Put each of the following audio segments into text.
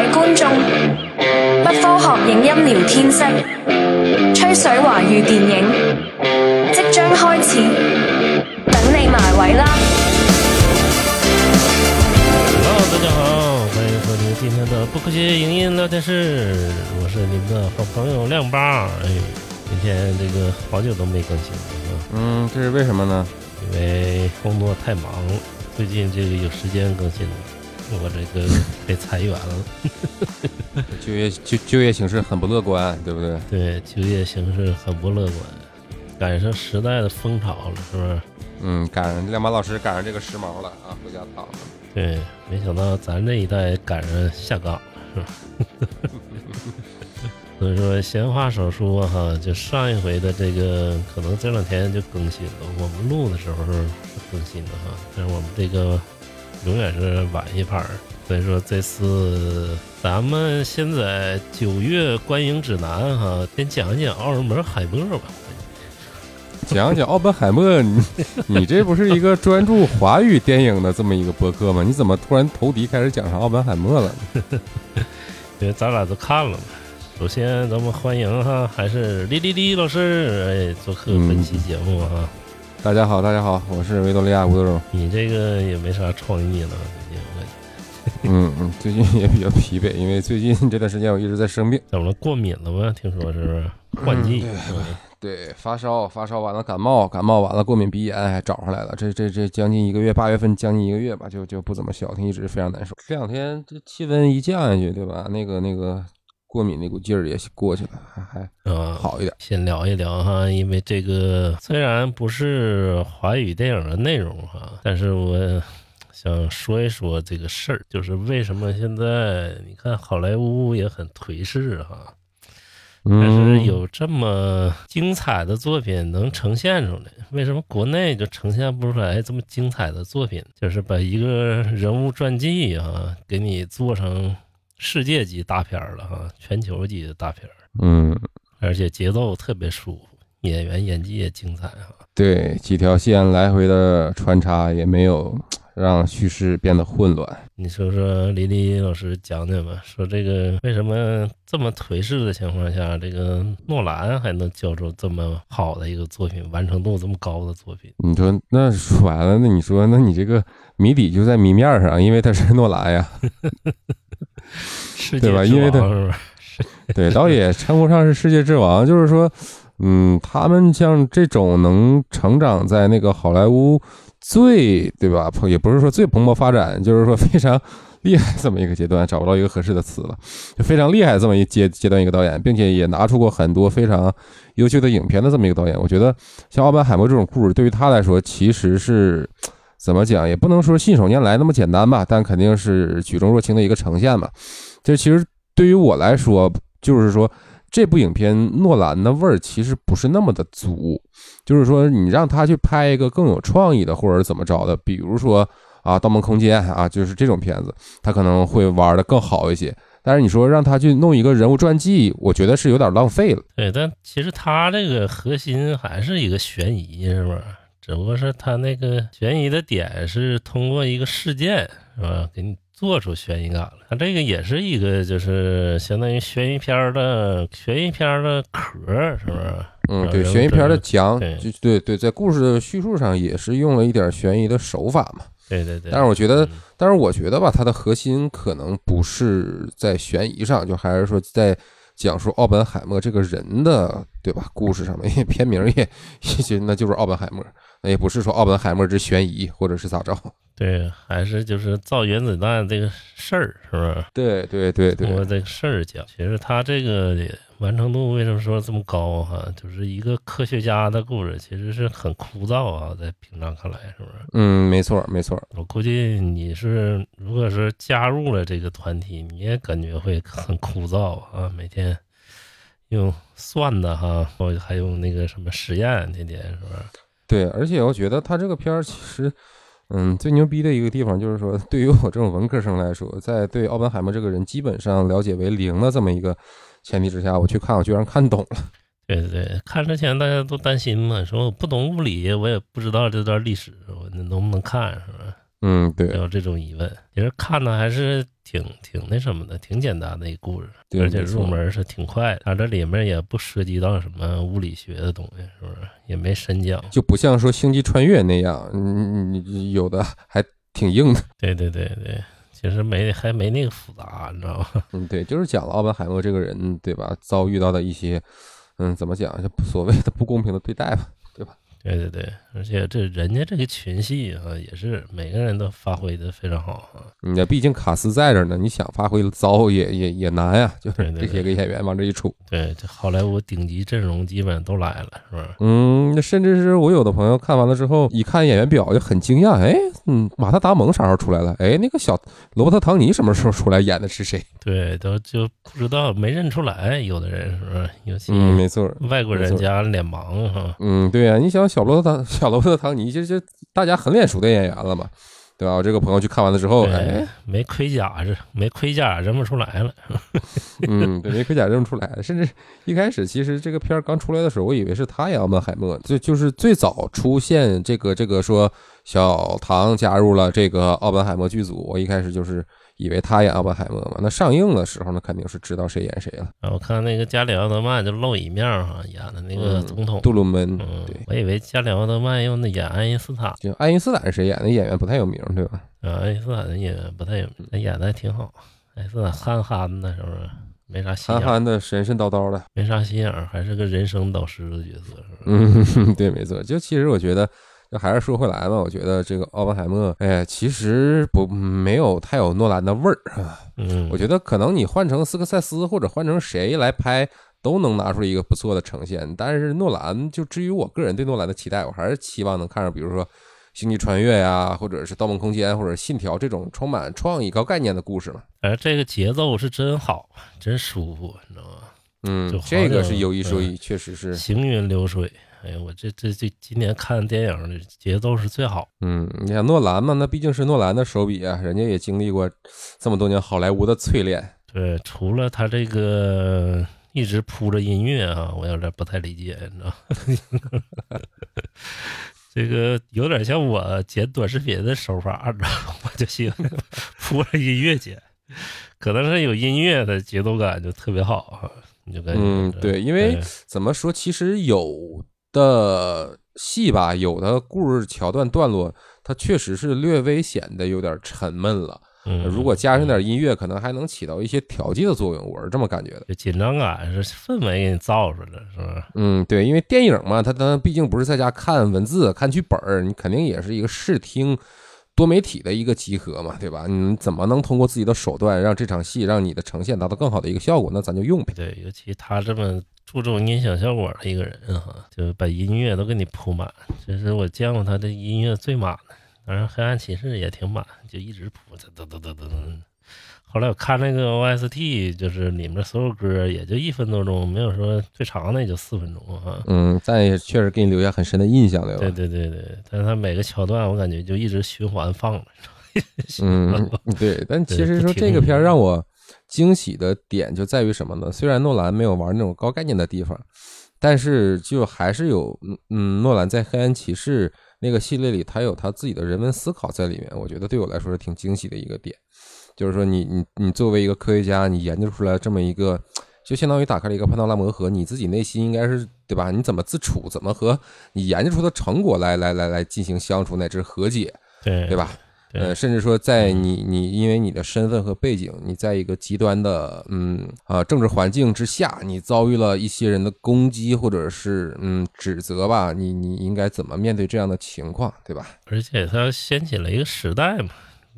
位觀眾，不科學影音聊天室，吹水華語電影即將開始，等你埋位啦！Hello，大家好，欢迎收听今天的不科学影音聊天室，我是你们的好朋友亮八。哎，今天这个好久都没更新了啊，嗯，这是为什么呢？因为工作太忙了，最近这个有时间更新了，我这个被裁员了。就业就就业形势很不乐观，对不对？对，就业形势很不乐观，赶上时代的风潮了，是不是？嗯，赶上亮马老师赶上这个时髦了啊，回家躺了。对，没想到咱这一代赶上下岗了，是吧？所以说，闲话少说哈，就上一回的这个，可能这两天就更新了。我们录的时候是更新的哈，但是我们这个永远是晚一拍儿。所以说，这次咱们现在九月观影指南哈，先讲讲奥尔摩海默吧。讲讲奥本海默，你 你这不是一个专注华语电影的这么一个播客吗？你怎么突然投敌开始讲上奥本海默了呢？因为咱俩都看了嘛。首先，咱们欢迎哈，还是李丽丽老师哎做客本期节目哈。大家好，大家好，我是维多利亚吴德荣。你这个也没啥创意了，最近嗯嗯，最近也比较疲惫，因为最近这段时间我一直在生病。怎么了？过敏了吗？听说是不是换季？嗯对，发烧，发烧完了感冒，感冒完了过敏鼻炎，还找上来了。这这这将近一个月，八月份将近一个月吧，就就不怎么消停，一直非常难受。这两天这气温一降下去，对吧？那个那个过敏那股劲儿也过去了，还还啊，好一点。先聊一聊哈，因为这个虽然不是华语电影的内容哈，但是我想说一说这个事儿，就是为什么现在你看好莱坞也很颓势哈。但是嗯，有这么精彩的作品能呈现出来，为什么国内就呈现不出来这么精彩的作品？就是把一个人物传记啊，给你做成世界级大片儿了哈，全球级的大片儿，嗯，而且节奏特别舒服，演员演技也精彩哈。对，几条线来回的穿插，也没有让叙事变得混乱。你说说，李丽老师讲讲吧，说这个为什么这么颓势的情况下，这个诺兰还能交出这么好的一个作品，完成度这么高的作品？你说那说完了，那你说那你这个谜底就在谜面上，因为他是诺兰呀。对吧因为他？对，导演称不上是世界之王，就是说，嗯，他们像这种能成长在那个好莱坞最对吧，也不是说最蓬勃发展，就是说非常厉害这么一个阶段，找不到一个合适的词了，就非常厉害这么一阶阶段一个导演，并且也拿出过很多非常优秀的影片的这么一个导演，我觉得像奥本海默这种故事，对于他来说其实是。怎么讲也不能说信手拈来那么简单吧，但肯定是举重若轻的一个呈现吧。这其实对于我来说，就是说这部影片诺兰的味儿其实不是那么的足，就是说你让他去拍一个更有创意的，或者怎么着的，比如说啊《盗梦空间》啊，就是这种片子，他可能会玩的更好一些。但是你说让他去弄一个人物传记，我觉得是有点浪费了。对，但其实他这个核心还是一个悬疑，是吧？只不过是他那个悬疑的点是通过一个事件，是吧？给你做出悬疑感了。他这个也是一个，就是相当于悬疑片儿的悬疑片儿的壳儿，是不是？嗯，对，悬疑片的传讲，对就对对，在故事的叙述上也是用了一点悬疑的手法嘛。对对对。但是我觉得嗯但是我觉得吧，它的核心可能不是在悬疑上，就还是说在讲述奥本海默这个人的，对吧？故事上面，因为片名也也许那就是奥本海默，那也不是说奥本海默之悬疑或者是咋着。对，还是就是造原子弹这个事儿，是不是？对对对对，通过这个事儿讲，其实他这个完成度为什么说这么高哈？就是一个科学家的故事，其实是很枯燥啊，在平常看来，是不是？嗯，没错没错，我估计你是，如果是加入了这个团体，你也感觉会很枯燥啊，每天用算的哈，或者还用那个什么实验，天天是不是？对，而且我觉得他这个片儿其实。嗯，最牛逼的一个地方就是说，对于我这种文科生来说，在对奥本海默这个人基本上了解为零的这么一个前提之下，我去看，我居然看懂了。对对对，看之前大家都担心嘛，说我不懂物理，我也不知道这段历史，我能不能看，是吧？嗯，对，有这种疑问。其实看的还是挺挺那什么的，挺简单的一故事，对而且入门是挺快的。它这里面也不涉及到什么物理学的东西，是不是？也没深讲。就不像说星际穿越那样，嗯，你有的还挺硬的。对对对对，其实没还没那个复杂，你知道吧？嗯，对，就是讲了奥本海默这个人，对吧？遭遇到的一些，嗯，怎么讲，就所谓的不公平的对待吧。对吧对对对，而且这人家这个群戏啊，也是每个人都发挥的非常好啊。嗯那毕竟卡斯在这儿呢，你想发挥糟也也也难呀、就是这些个演员往这一出。对，这好莱坞顶级阵容基本都来了，是吧？嗯，那甚至是我有的朋友看完了之后，一看演员表就很惊讶，哎，嗯，马特达蒙啥时候出来了？哎，那个小罗伯特唐尼什么时候出来演的是谁？对，都就不知道没认出来，有的人是吧？尤其嗯，没错。外国人家脸盲哈。嗯，对呀、你想小罗伯特唐小罗伯特唐尼，这这大家很脸熟的演员了嘛，对吧？我这个朋友去看完了之后，哎哎，，没盔甲是没盔甲认不出来了。嗯，对，没盔甲认不出来，甚至一开始其实这个片儿刚出来的时候，我以为是他演奥本海默，就就是最早出现这个这个说小唐加入了这个奥本海默剧组，我一开始就是以为他演奥本海默嘛。那上映的时候呢，肯定是知道谁演谁了，啊，我看那个加里奥德曼就露一面儿哈，演的那个嗯总统。杜鲁门，嗯对，，我以为加里奥德曼用那演爱因斯坦，就爱因斯坦是谁演的？演员不太有名，对吧？啊，爱因斯坦的演员不太有，他演的还挺好。爱因斯坦憨憨的，是不是？没啥心憨眼憨，憨的、神神叨叨的，没啥心眼，还是个人生导师的角色，是吧？嗯，对，没错。就其实我觉得，就还是说回来吧，我觉得这个奥本海默，哎呀，其实不没有太有诺兰的味儿啊。嗯，我觉得可能你换成斯科塞斯或者换成谁来拍，都能拿出一个不错的呈现。但是诺兰，就至于我个人对诺兰的期待，我还是期望能看上，比如说《星际穿越》呀，或者是《盗梦空间》或者《信条》这种充满创意、高概念的故事嘛。反正这个节奏是真好，真舒服，你知道吗？嗯这个是有一说一，确实是。行云流水。哎呀，我这这这今年看电影的节奏是最好。嗯，你看诺兰嘛，那毕竟是诺兰的手笔啊，人家也经历过这么多年好莱坞的淬炼。对，除了他这个一直铺着音乐啊，我有点不太理解，你知道？这个有点像我剪短视频的手法，你知道吗？我就喜欢铺着音乐剪，可能是有音乐的节奏感就特别好啊，你就感觉嗯，对，因为怎么说，其实有的戏吧，有的故事桥段段落，它确实是略微显得有点沉闷了。嗯，如果加上点音乐，可能还能起到一些调剂的作用，我是这么感觉的。就紧张感是氛围给你造出来的，是吧？嗯，对，因为电影嘛，它它毕竟不是在家看文字、看剧本儿，你肯定也是一个视听多媒体的一个集合嘛，对吧？你怎么能通过自己的手段让这场戏让你的呈现达到更好的一个效果？那咱就用呗。对，尤其他这么注重音响效果的一个人哈，就把音乐都给你铺满，这是我见过他的音乐最满的。当然，黑暗骑士也挺满，就一直铺，噔噔噔噔噔噔。后来我看那个 OST，就是里面所有歌也就一分多钟，没有说最长的也就四分钟啊。嗯，但也确实给你留下很深的印象，对？对对对对，但是他每个桥段我感觉就一直循环放着。嗯，对，但其实说这个片让我惊喜的点就在于什么呢？虽然诺兰没有玩那种高概念的地方，但是就还是有，嗯嗯，诺兰在《黑暗骑士》那个系列里，他有他自己的人文思考在里面，我觉得对我来说是挺惊喜的一个点。就是说你，你你作为一个科学家，你研究出来这么一个，就相当于打开了一个潘多拉魔盒，你自己内心应该是对吧？你怎么自处，怎么和你研究出的成果来来来来进行相处乃至和解，对对吧？对呃，甚至说，在你你因为你的身份和背景，你在一个极端的嗯啊政治环境之下，你遭遇了一些人的攻击或者是嗯指责吧，你你应该怎么面对这样的情况，对吧？而且它掀起了一个时代嘛，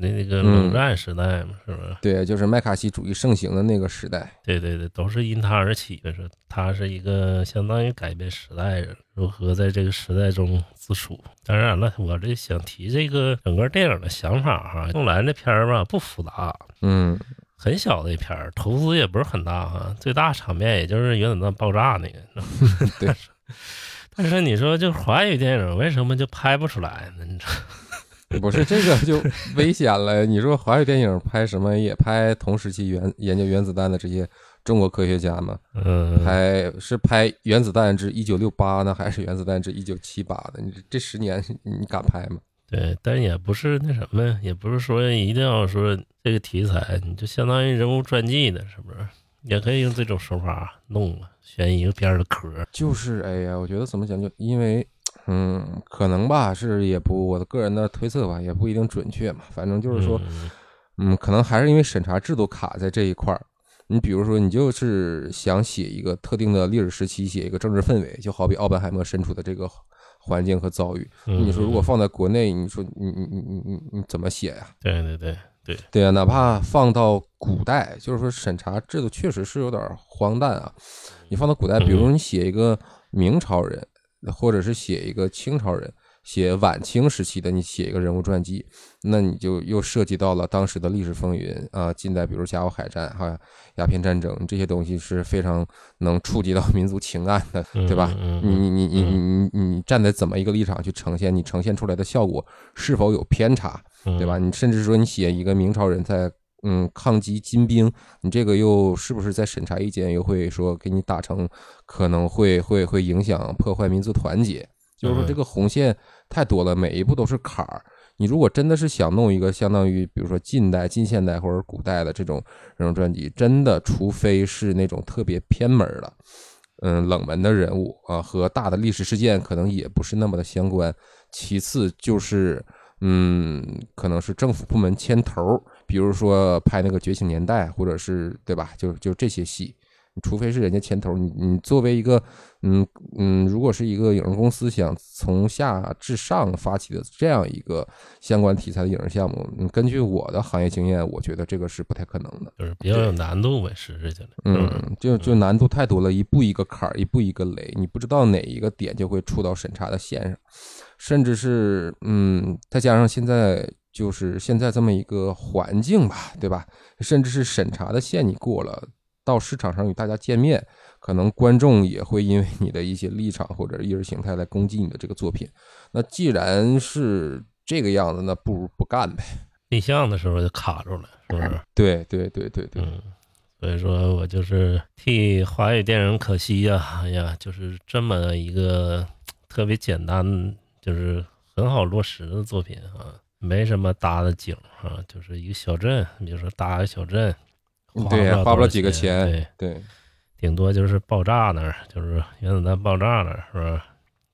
那那个嗯冷战时代嘛，是不是？对，就是麦卡锡主义盛行的那个时代。对对对，都是因他而起。的是他是一个相当于改变时代人，如何在这个时代中自处。当然了，我这想提这个整个电影的想法哈，诺兰这片儿吧不复杂，嗯很小的一片儿，投资也不是很大哈，最大场面也就是原子弹爆炸那个。对。但是你说，就华语电影为什么就拍不出来呢？你知道？不是这个就危险了。你说华语电影拍什么也拍同时期原研究原子弹的这些中国科学家吗？嗯，拍是拍《原子弹之一九六八》呢，还是《原子弹之一九七八》的？你这这十年你敢拍吗？对，但也不是那什么，也不是说一定要说这个题材，你就相当于人物传记的，是不是？也可以用这种手法弄了，选一个片儿的壳儿。就是哎呀，我觉得怎么讲，就因为嗯，可能吧，是也不我的个人的推测吧，也不一定准确嘛。反正就是说，嗯嗯，可能还是因为审查制度卡在这一块儿。你比如说，你就是想写一个特定的历史时期，写一个政治氛围，就好比奥本海默身处的这个环境和遭遇。嗯你说如果放在国内，你说你你你你你你怎么写呀？对对对对，对啊，哪怕放到古代，就是说审查制度确实是有点荒诞啊。你放到古代，比如你写一个明朝人，或者是写一个清朝人，写晚清时期的，你写一个人物传记，那你就又涉及到了当时的历史风云啊。近代比如甲午海战哈、鸦片战争这些东西是非常能触及到 民族情感的，对吧？嗯你你你你你你你站在怎么一个立场去呈现，你呈现出来的效果是否有偏差？嗯对吧？？你甚至说你写一个明朝人在嗯抗击金兵，你这个又是不是在审查意见又会说给你打成可能会会会影响破坏民族团结？就是说这个红线太多了，每一步都是坎儿。你如果真的是想弄一个相当于比如说近代、近现代或者古代的这种这种专辑，真的除非是那种特别偏门儿的。嗯，冷门的人物啊，和大的历史事件可能也不是那么的相关。其次就是，嗯，可能是政府部门牵头儿，比如说拍那个《觉醒年代》，或者是对吧？就就这些戏，除非是人家牵头，你你作为一个，嗯嗯，如果是一个影视公司想从下至上发起的这样一个相关题材的影视项目，嗯，根据我的行业经验，我觉得这个是不太可能的。就是比较有难度呗，实施起来。是吧嗯，就就难度太多了，一步一个坎儿，一步一个雷，你不知道哪一个点就会触到审查的线上，甚至是嗯，再加上现在就是现在这么一个环境吧，对吧？甚至是审查的线你过了，到市场上与大家见面，可能观众也会因为你的一些立场或者意识形态来攻击你的这个作品。那既然是这个样子，那不如不干呗。立项的时候就卡住了，是不是？对对对对对，嗯，所以说我就是替华语电影可惜呀、哎呀，就是这么一个特别简单，就是很好落实的作品啊，没什么搭的景啊，就是一个小镇，比如说搭个小镇，对花花不了几个钱，对，对，顶多就是爆炸那儿，就是原子弹爆炸那儿，是吧？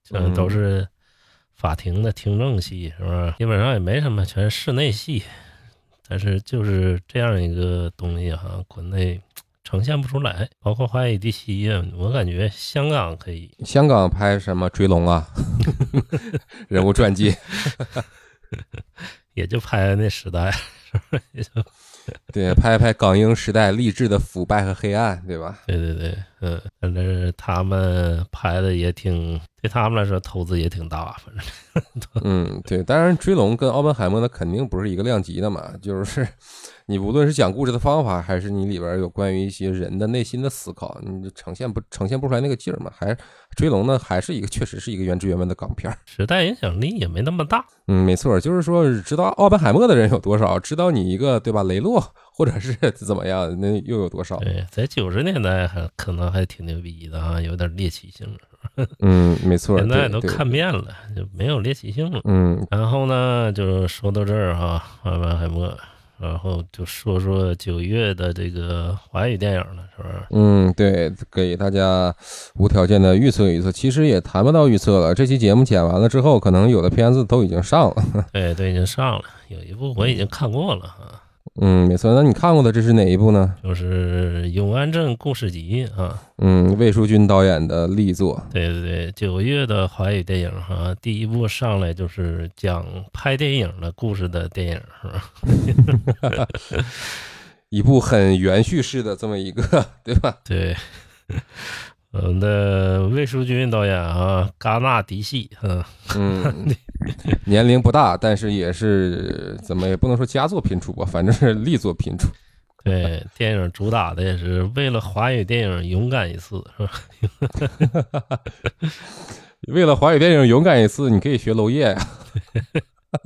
这嗯都是法庭的听证戏，是吧？基本上也没什么，全是室内戏。但是就是这样一个东西哈，国内呈现不出来。包括《华语地区》呀，我感觉香港可以，香港拍什么追龙啊，人物传记，也就拍那时代，是不是？也 就对，拍拍港英时代励志的腐败和黑暗，对吧？对对对，嗯，反正他们拍的也挺，对他们来说投资也挺大，反正。嗯，对，当然追龙跟奥本海默那肯定不是一个量级的嘛，就是你无论是讲故事的方法，还是你里边有关于一些人的内心的思考，你就呈现不呈现不出来那个劲儿嘛。还追龙呢，还是一个确实是一个原汁原味的港片儿。时代影响力也没那么大，嗯，没错，就是说知道奥本海默的人有多少，知道你一个对吧雷洛或者是怎么样，那又有多少？对，在九十年代还可能还挺牛逼的啊，有点猎奇性了。嗯，没错，现在都看遍了，就没有猎奇性了。嗯，然后呢，就说到这儿哈，奥本海默，然后就说说九月的这个华语电影了，是不是？嗯，对，给大家无条件的预测预测，其实也谈不到预测了。这期节目剪完了之后，可能有的片子都已经上了。对，都已经上了，有一部我已经看过了哈，嗯，没错。那你看过的这是哪一部呢？就是《永安镇故事集》啊。嗯，魏淑君导演的力作。对对对，九月的华语电影哈，第一部上来就是讲拍电影的故事的电影，是吧？一部很原叙事的这么一个，对吧？对，我们的魏淑君导演啊，戛纳嫡系，嗯，嗯，年龄不大，但是也是怎么也不能说佳作频出吧，反正是力作频出。对，电影主打的也是为了华语电影勇敢一次，是吧？为了华语电影勇敢一次，你可以学娄烨呀。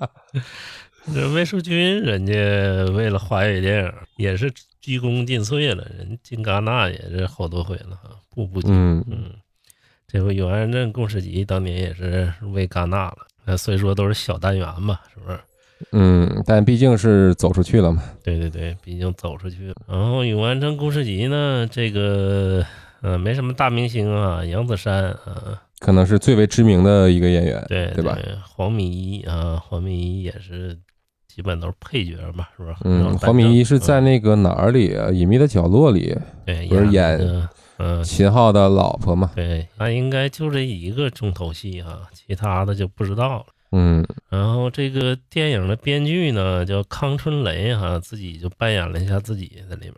这魏淑君人家为了华语电影也是鞠躬尽瘁了，人进戛纳也是好多回了哈，步步进。嗯嗯，这回《永安镇故事集》当年也是为戛纳了。那虽说都是小单元吧，是不是？嗯，但毕竟是走出去了嘛。对对对，毕竟走出去了。然后《永安镇故事集》呢，这个呃没什么大明星啊，杨子姗啊，可能是最为知名的一个演员，对对吧？黄米一啊，黄米一也是基本都是配角嘛，是不是？嗯，黄米一是在那个哪儿里啊？隐秘的角落里，对，不是演那个嗯，秦昊的老婆嘛？对，那应该就这一个重头戏哈，其他的就不知道了。嗯，然后这个电影的编剧呢叫康春雷哈，自己就扮演了一下自己在里边。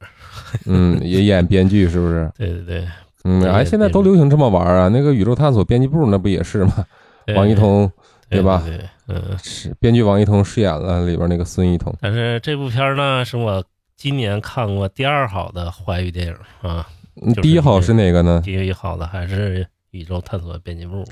嗯，也演编剧是不是？对对对，嗯，哎，现在都流行这么玩啊？那个宇宙探索编辑部那不也是吗？王一通对对吧对，对嗯。是编剧王一通饰演了里边那个孙一通。但是这部片呢，是我今年看过第二好的华语电影啊，嗯就是第一好是哪个呢？第一好的还是《宇宙探索编辑部》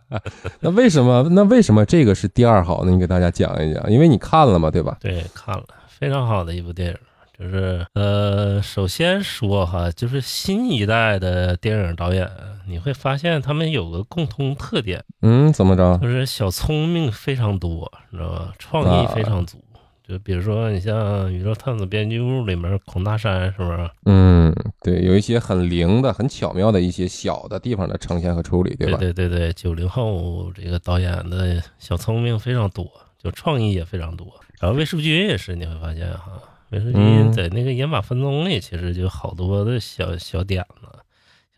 那为什么？那为什么这个是第二好呢？你给大家讲一讲，因为你看了嘛，对吧？对，看了非常好的一部电影。就是呃，首先说哈，就是新一代的电影导演，你会发现他们有个共同特点，嗯，怎么着？就是小聪明非常多，你知道吧？创意非常足。就比如说，你像《宇宙探索编辑部》里面孔大山，是不是？嗯，对，有一些很灵的、很巧妙的一些小的地方的呈现和处理，对吧？对对对，九零后这个导演的小聪明非常多，就创意也非常多。然后魏书君也是，你会发现哈，魏书君嗯在那个《野马分鬃》里其实就好多的小小点子、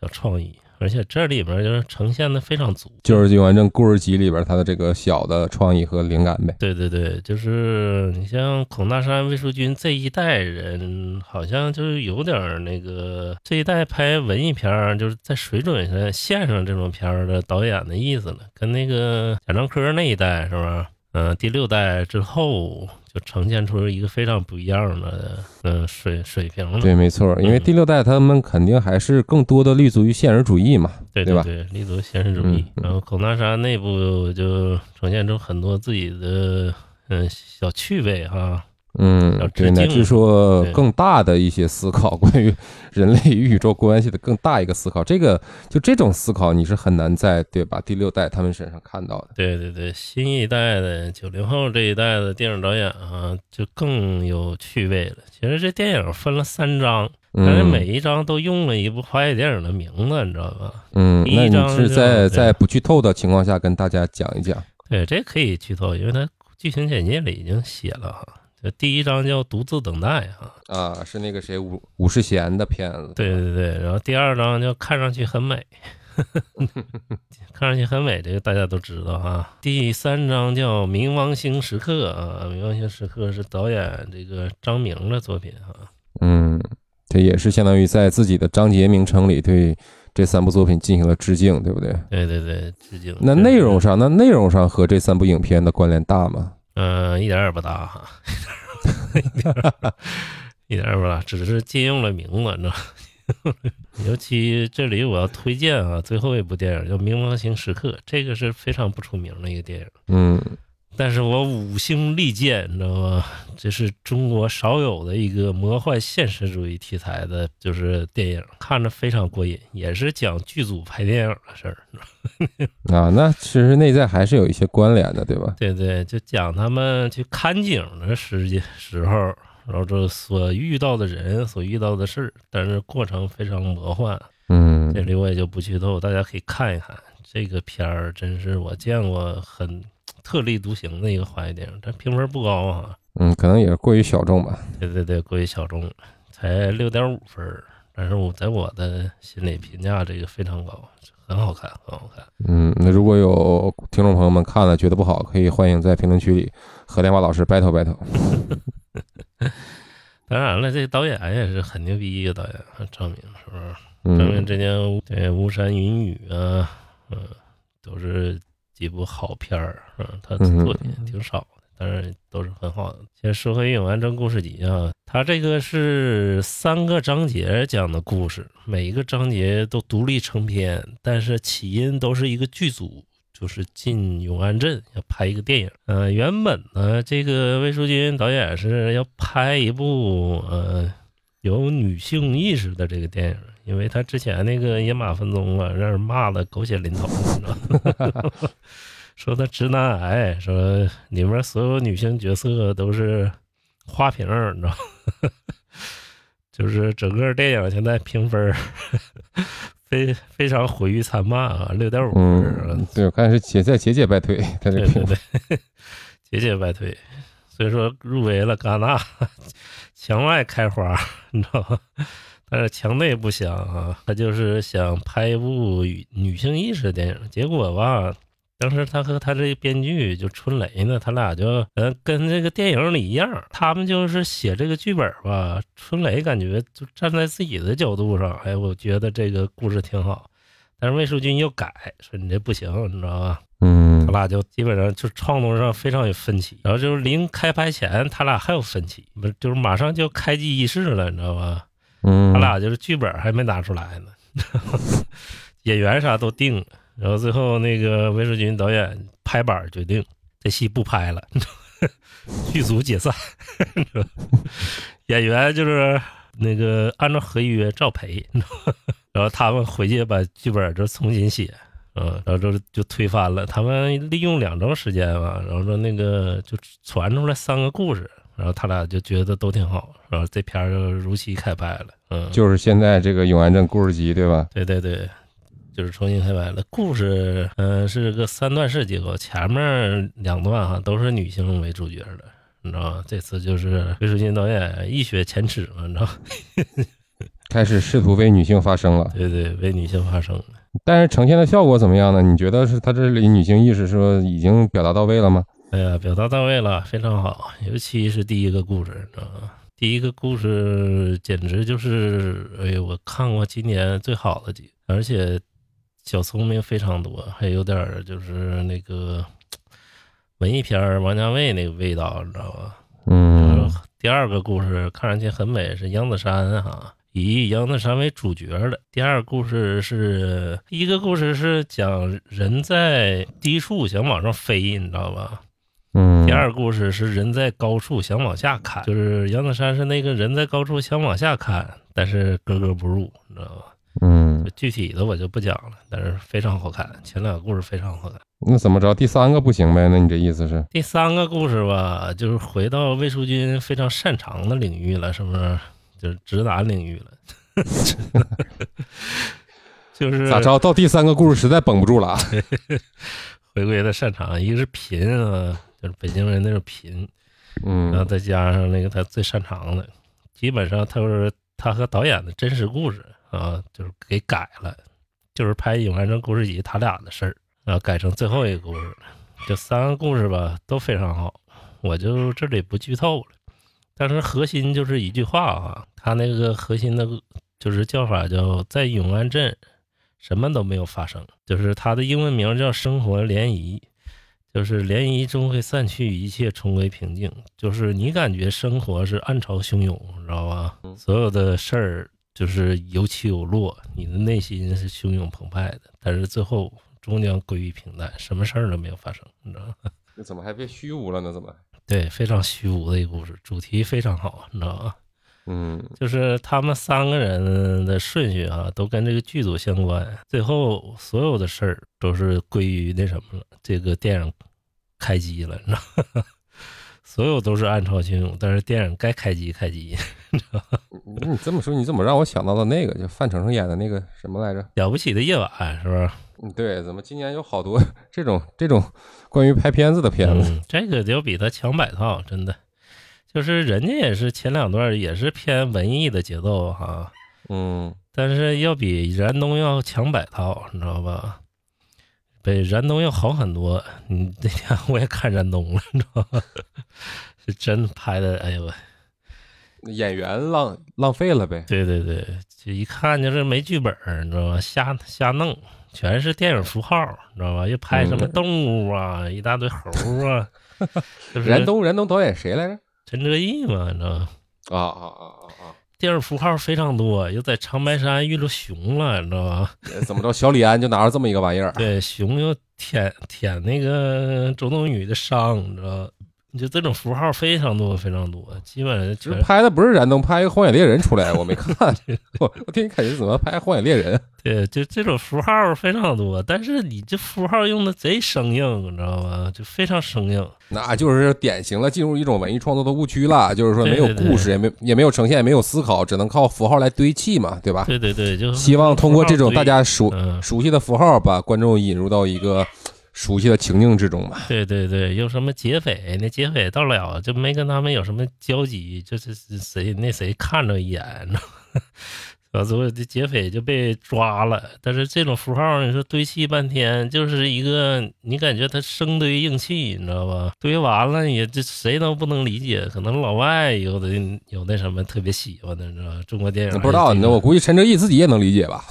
小创意，而且这里边就是呈现的非常足。就是《永安镇故事集》里边他的这个小的创意和灵感呗。对对对，就是你像孔大山、魏淑君这一代人，好像就是有点那个这一代拍文艺片儿，就是在水准上线上这种片儿的导演的意思了，跟那个贾樟柯那一代是吧？嗯、第六代之后就呈现出一个非常不一样的嗯、水水平了。对，没错，因为嗯第六代他们肯定还是更多的立足于现实主义嘛。对吧对对，立足现实主义。然后孔大山内部就呈现出很多自己的嗯小趣味哈。嗯要，对，致敬乃至说更大的一些思考，关于人类与宇宙关系的更大一个思考，这个就这种思考，你是很难在对吧第六代他们身上看到的。对对对，新一代的九零后这一代的电影导演啊，就更有趣味了。其实这电影分了三章，但是嗯，每一章都用了一部华语电影的名字，你知道吧？嗯，一那是在在不剧透的情况下跟大家讲一讲。对，这可以剧透，因为它剧情简介里已经写了哈。就第一章叫《独自等待》啊，啊，是那个谁武武世贤的片子，对对对，然后第二章叫《看上去很美》，看上去很美，这个大家都知道哈。第三章叫《冥王星时刻》啊，《冥王星时刻》是导演这个张明的作品哈。嗯，这也是相当于在自己的章节名称里对这三部作品进行了致敬，对不对？对对对，致敬。那内容，上，那内容上和这三部影片的关联大吗？嗯、一点也不大哈，一点也不大，只是借用了名字，你知道。尤其这里我要推荐啊，最后一部电影叫《冥王星时刻》，这个是非常不出名的一个电影。嗯但是我五星利剑，你知道吗？这是中国少有的一个魔幻现实主义题材的，就是电影，看着非常过瘾，也是讲剧组拍电影的事儿。啊，那其实内在还是有一些关联的，对吧？对对，就讲他们去看景的时间时候，然后这所遇到的人、所遇到的事儿，但是过程非常魔幻。嗯这里我也就不剧透，大家可以看一看这个片儿，真是我见过很特立独行的一个华语电影，但评分不高啊。嗯，可能也是过于小众吧。对对对，过于小众，才六点五分，但是我在我的心里评价这个非常高，很好看，很好看。嗯，那如果有听众朋友们看了觉得不好，可以欢迎在评论区里和莲花老师 battle battle。当然了，这个导演也是很牛逼一个导演，张明是不是？张明嗯之前对《巫山云雨》啊，嗯，都是几部好片儿，嗯，他的作品挺少的，但是都是很好的。先说回《永安镇故事集》啊，它这个是三个章节讲的故事，每一个章节都独立成篇，但是起因都是一个剧组。就是进永安镇要拍一个电影，呃，原本呢，这个魏书君导演是要拍一部呃有女性意识的这个电影，因为他之前那个《野马分鬃》啊，让人骂的狗血淋头，你知道吗？说他直男癌，说里面所有女性角色都是花瓶，你知道吗？就是整个电影现在评分 非非常毁誉参半啊，六点五嗯，对，我看是节在节节败退，他这评分对，节节败退，所以说入围了戛纳，墙外开花，你知道吗？但是强内不想啊，他就是想拍一部女女性意识的电影，结果吧，当时他和他这编剧就春雷呢，他俩就嗯跟这个电影里一样，他们就是写这个剧本吧，春雷感觉就站在自己的角度上，哎，我觉得这个故事挺好，但是魏淑君又改，说你这不行，你知道吧？嗯他俩就基本上就创作上非常有分歧，然后就是临开拍前，他俩还有分歧，不是就是马上就开机仪式了，你知道吧？嗯，他俩就是剧本还没拿出来呢，演员啥都定了，然后最后那个魏淑君导演拍板决定这戏不拍了，剧组解散，演员就是那个按照合约照赔，然后他们回去把剧本就重新写。嗯，然后就就推翻了。他们利用两周时间吧，然后说那个就传出来三个故事，然后他俩就觉得都挺好，然后这片儿就如期开拍了。嗯，就是现在这个永安镇故事集，对吧？对对对，就是重新开拍了。故事，嗯、是个三段式结构，前面两段哈都是女性为主角的，你知道吗？这次就是魏淑君导演一雪前耻嘛，你知道吗？开始试图为女性发声了，对对，为女性发声。但是呈现的效果怎么样呢？你觉得是他这里女性意识说已经表达到位了吗？哎呀，表达到位了，非常好，尤其是第一个故事，你知道吗？第一个故事简直就是，哎呦，我看过今年最好的几，而且小聪明非常多，还有点儿就是那个文艺片儿王家卫那个味道，你知道吧？嗯第二个故事看上去很美，是杨子姗哈，以杨子姗为主角的。第二个故事是第一个故事是讲人在低处想往上飞，你知道吧？嗯，第二个故事是人在高处想往下看，就是杨子姗是那个人在高处想往下看，但是格格不入，你知道吧？嗯，具体的我就不讲了，但是非常好看，前两个故事非常好看。那怎么着？第三个不行呗？那你这意思是？第三个故事吧，就是回到魏淑君非常擅长的领域了，是不是？就是直男领域了。就是咋着？到第三个故事实在绷不住了啊。回归他擅长，一个是贫啊，就是北京人那种贫，嗯然后嗯再加上那个他最擅长的，基本上他是他和导演的真实故事啊，就是给改了，就是拍《永安镇故事集》他俩的事儿，然后改成最后一个故事了。这三个故事吧都非常好，我就这里不剧透了。但是核心就是一句话啊，他那个核心的就是叫法叫在永安镇什么都没有发生，就是他的英文名叫生活涟漪。就是涟漪终会散去，一切重归平静。就是你感觉生活是暗潮汹涌，你知道吧？嗯所有的事儿就是有起有落，你的内心是汹涌澎湃的，但是最后终将归于平淡，什么事儿都没有发生，你知道吗？那怎么还变虚无了呢？怎么？对，非常虚无的一个故事，主题非常好，你知道吗？嗯就是他们三个人的顺序啊，都跟这个剧组相关，最后所有的事儿都是归于那什么了，这个电影开机了，你知道吗？所有都是暗潮汹涌，但是电影该开机开机，你知道？你这么说，你怎么让我想到了那个，就范丞丞演的那个什么来着？了不起的夜晚是不是？嗯，对，怎么今年有好多这种这种关于拍片子的片子？嗯，这个就比他强百套，真的。就是人家也是前两段也是偏文艺的节奏哈，嗯但是要比燃冬要强百套，你知道吧？比燃冬要好很多。你，那 天我也看燃冬了，你知道吗？是真拍的，哎呦喂！演员浪浪费了呗。对对对，就一看就是没剧本，你知道吧？瞎瞎弄，全是电影符号，你知道吧？又拍什么嗯动物啊，一大堆猴啊，燃冬燃冬导演谁来着？陈哲艺嘛，你知道吗？啊啊啊啊啊！电影符号非常多，又在长白山遇着熊了，你知道吧？呃怎么着？小李安就拿着这么一个玩意儿？对，熊又舔舔那个周冬雨的伤，你知道吧？就这种符号非常多非常多，基本上全就拍的不是燃灯，拍一个荒野猎人出来，我没看，我我挺感觉怎么拍荒野猎人？对，就这种符号非常多，但是你这符号用的贼生硬，你知道吗？就非常生硬。那就是典型了，进入一种文艺创作的误区了，就是说没有对对对故事，也没也没有呈现，也没有思考，只能靠符号来堆砌嘛，对吧？对对对，就希望通过这种大家熟嗯，熟悉的符号，把观众引入到一个熟悉的情境之中嘛。对对对，有什么劫匪？那劫匪到了就没跟他们有什么交集，就是谁那谁看着一眼，这劫匪就被抓了。但是这种符号，你说堆砌半天，就是一个你感觉它生堆硬气，你知道吧？堆完了也这谁都不能理解，可能老外有的有那什么特别喜欢的，你知道吧？中国电影不知道，这个那我估计陈哲艺自己也能理解吧？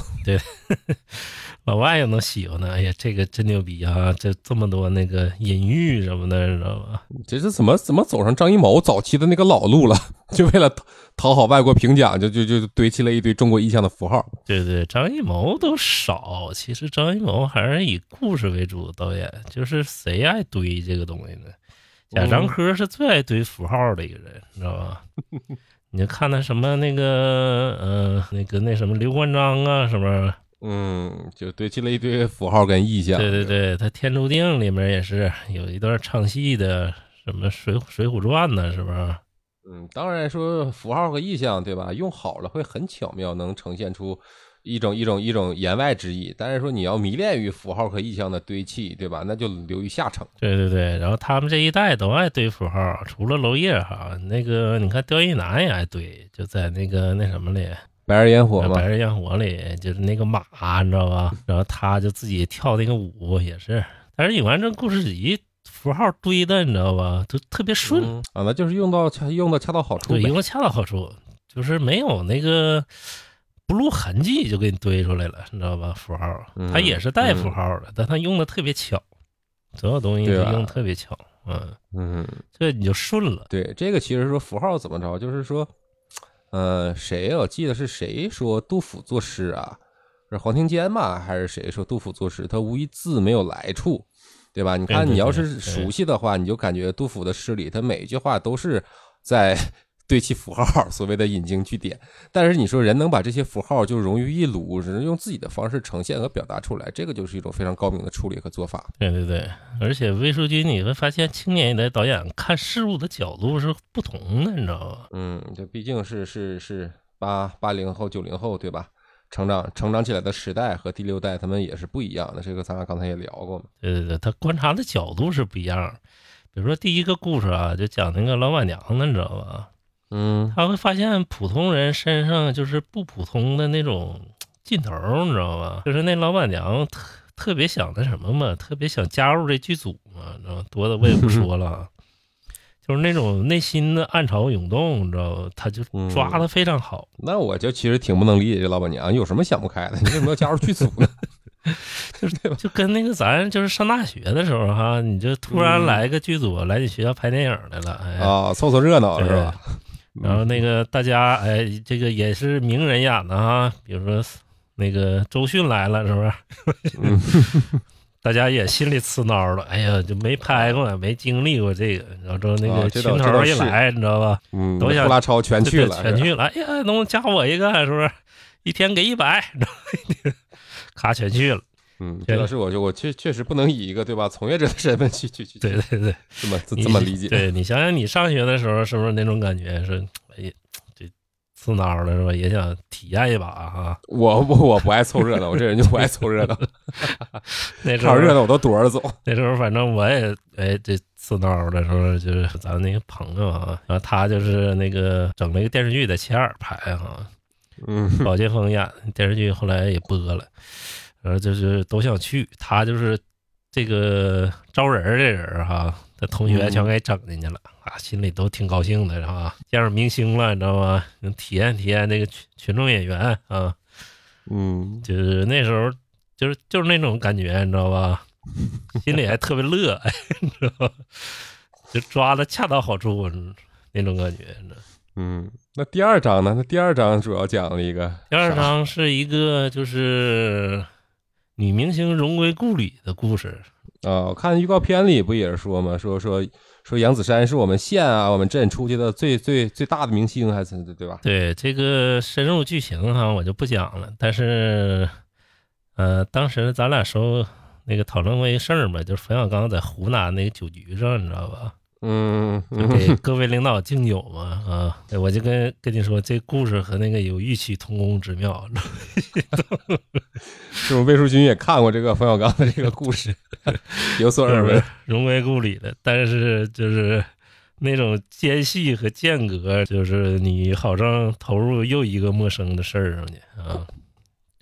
老外也能喜欢呢，哎呀，这个真牛逼啊！这这么多那个隐喻什么的，你知道吧？这是怎么怎么走上张艺谋早期的那个老路了？就为了讨讨好外国评奖，就就就堆砌了一堆中国意象的符号。对对，张艺谋都少，其实张艺谋还是以故事为主的导演，就是谁爱堆这个东西呢？贾樟柯是最爱堆符号的一个人，你知道吧？你就看他什么那个，呃，那个那什么刘关张啊，什么？嗯，就堆砌了一堆符号跟意象。对对对，他《天注定》里面也是有一段唱戏的，什么水《水浒传》呢，是不是？嗯，当然说符号和意象，对吧？用好了会很巧妙，能呈现出一种一种一种言外之意。但是说你要迷恋于符号和意象的堆砌，对吧？那就流于下乘。对对对，然后他们这一代都爱堆符号，除了娄烨哈，那个你看刁亦男也爱堆，就在那个那什么里，白日烟火嘛白，日烟火里，就是那个马，你知道吧？然后他就自己跳那个舞也是，但是《影完这故事集》符号堆的，你知道吧？就特别顺，嗯啊，那就是用到恰用的恰到好处对，用。的恰到好处，就是没有那个不露痕迹就给你堆出来了，你知道吧？符号，嗯它也是带符号的，但它用的特别巧，所有东西都用得特别巧，嗯，嗯，这你就顺了。对，这个其实说符号怎么着，就是说，呃，谁啊我记得是谁说杜甫作诗啊？是黄庭坚嘛，还是谁说杜甫作诗？他无一字没有来处，对吧？你看，你要是熟悉的话，你就感觉杜甫的诗里，他每一句话都是在对其符号，所谓的引经据典。但是你说人能把这些符号就融于一炉，只能用自己的方式呈现和表达出来，这个就是一种非常高明的处理和做法。对对对，而且魏书君你会发现，青年一代导演看事物的角度是不同的，你知道吗？嗯，这毕竟是是是八八零后、九零后，对吧？成长成长起来的时代和第六代他们也是不一样的，这个咱俩刚才也聊过嘛。对对对，他观察的角度是不一样。比如说第一个故事啊，就讲那个老板娘的，你知道吧？嗯他会发现普通人身上就是不普通的那种劲头，你知道吧？就是那老板娘特特别想那什么嘛，特别想加入这剧组嘛，你知道吗？多的我也不 说了啊，就是那种内心的暗潮涌动，你知道吧？他就抓的非常好。那我就其实挺不能理解这老板娘有什么想不开的，你为什么要加入剧组呢？就是就跟那个咱就是上大学的时候哈，你就突然来个剧组来你学校拍电影来了，哎，啊，凑凑热闹是吧？然后那个大家哎，这个也是名人演的哈，比如说那个周迅来了，是不是？嗯 大家也心里刺挠了，哎呀，就没拍过，没经历过这个，然后之后那啊个群头一是来，你知道吧？嗯，都想呼啦超全去了，全去了，哎呀，能不能加我一个？是不是？一天给一百，然后咔全去了。嗯，这倒是我就我确确实不能以一个对吧从业者的身份去去去对对对，这么这么理解。对你想想，你上学的时候是不是那种感觉？是哎呀，这刺挠了是吧？也想体验一把哈。我我我不爱凑热闹，我这人就不爱凑热闹 那时候热闹我都躲着走。那时候反正我也哎这刺挠的时候，就是咱那个朋友啊，然后他就是那个整了一个电视剧在前二排哈，嗯保剑锋演的电视剧后来也播了，然后就是都想去，他就是这个招人儿的人儿哈，他同学全给整进去了、啊，心里都挺高兴的哈，见着明星了，你知道吗？能体验体验那个群群众演员啊，嗯，就是那时候就是就是那种感觉，你知道吧？心里还特别乐，哎，你知道吧？就抓的恰到好处那种感觉，你知道。嗯，那第二章呢？那第二章主要讲了一个第二章是一个就是女明星荣归故里的故事，啊，我看预告片里不也是说吗？说说说杨子姗是我们县啊，我们镇出去的最最最大的明星，还是对吧？对这个深入剧情哈，我就不讲了。但是，呃，当时咱俩时候那个讨论过一事儿嘛，就是冯小刚在湖南那个酒局上，你知道吧？嗯，就给各位领导敬酒嘛啊！我就跟跟你说，这故事和那个有异曲同工之妙。是不是魏淑君也看过这个冯小刚的这个故事，有所耳闻？荣归故里的，但是就是那种间隙和间隔，就是你好像投入又一个陌生的事儿上去啊，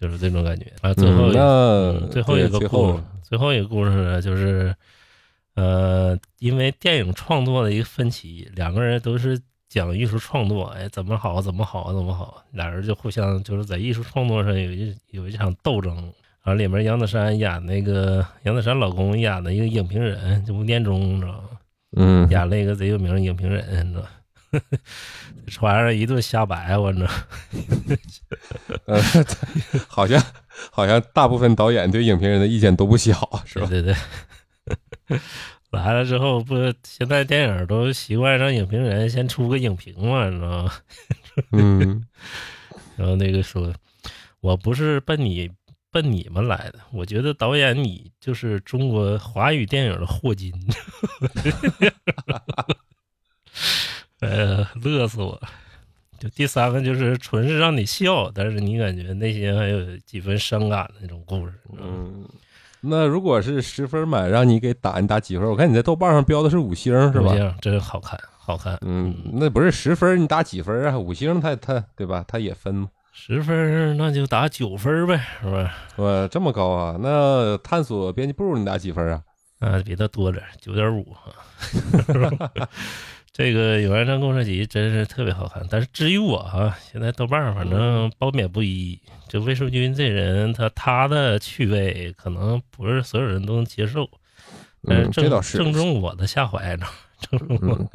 就是这种感觉啊。最后，那最后一个故事，最后一个故事呢，就是。呃，因为电影创作的一个分歧，两个人都是讲艺术创作，哎，怎么好，怎么好，怎么好，俩人就互相就是在艺术创作上有一有一场斗争。然后里面杨子山演那个杨子山老公演的一个影评人，就吴念中，你知道吗？嗯，演了一个贼有名的影评人，你知道？船上一顿瞎白，我知道。呃，好像好像大部分导演对影评人的意见都不小，是吧？对对。来了之后，不，现在电影都习惯让影评人先出个影评嘛，你知道吗？嗯，然后那个说，我不是奔你奔你们来的，我觉得导演你就是中国华语电影的霍金。哎呀，乐死我！就第三个就是纯是让你笑，但是你感觉内心还有几分伤感的那种故事。嗯。那如果是十分满，让你给打，你打几分？我看你在豆瓣上标的是五星，是吧？五星，真好看，好看。嗯，那不是十分，你打几分啊？五星，它它对吧？它也分吗？十分那就打九分呗，是吧？哇，这么高啊！那探索编辑部你打几分啊？啊，比他多点，九点五。这个《永安镇故事集》真是特别好看，但是至于我啊，现在豆瓣反正褒贬不一。就魏淑君这人，他他的趣味可能不是所有人都能接受，嗯，这倒是正中我的下怀呢。正中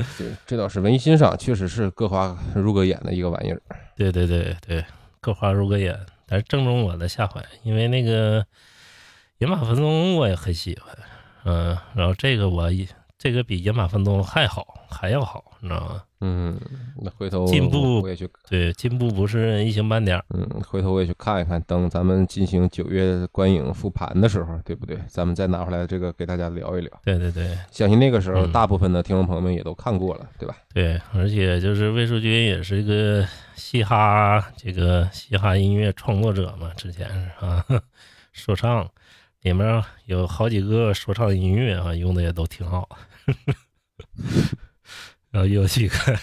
这倒是文艺欣赏，确实是各花入各眼的一个玩意儿。对对对对，各花入各眼，但是正中我的下怀，因为那个《野马分鬃》我也很喜欢，嗯，然后这个我这个比《野马分鬃》还好。还要好，你知道吗？嗯，那回头进步我也去，对，进步不是一星半点。嗯，回头我也去看一看，等咱们进行九月观影复盘的时候，对不对？咱们再拿回来这个给大家聊一聊。对对对，相信那个时候大部分的听众朋友们也都看过了，对吧？对，而且就是魏淑君也是一个嘻哈这个嘻哈音乐创作者嘛，之前是啊，说唱里面有好几个说唱音乐啊，用的也都挺好。然后又去看，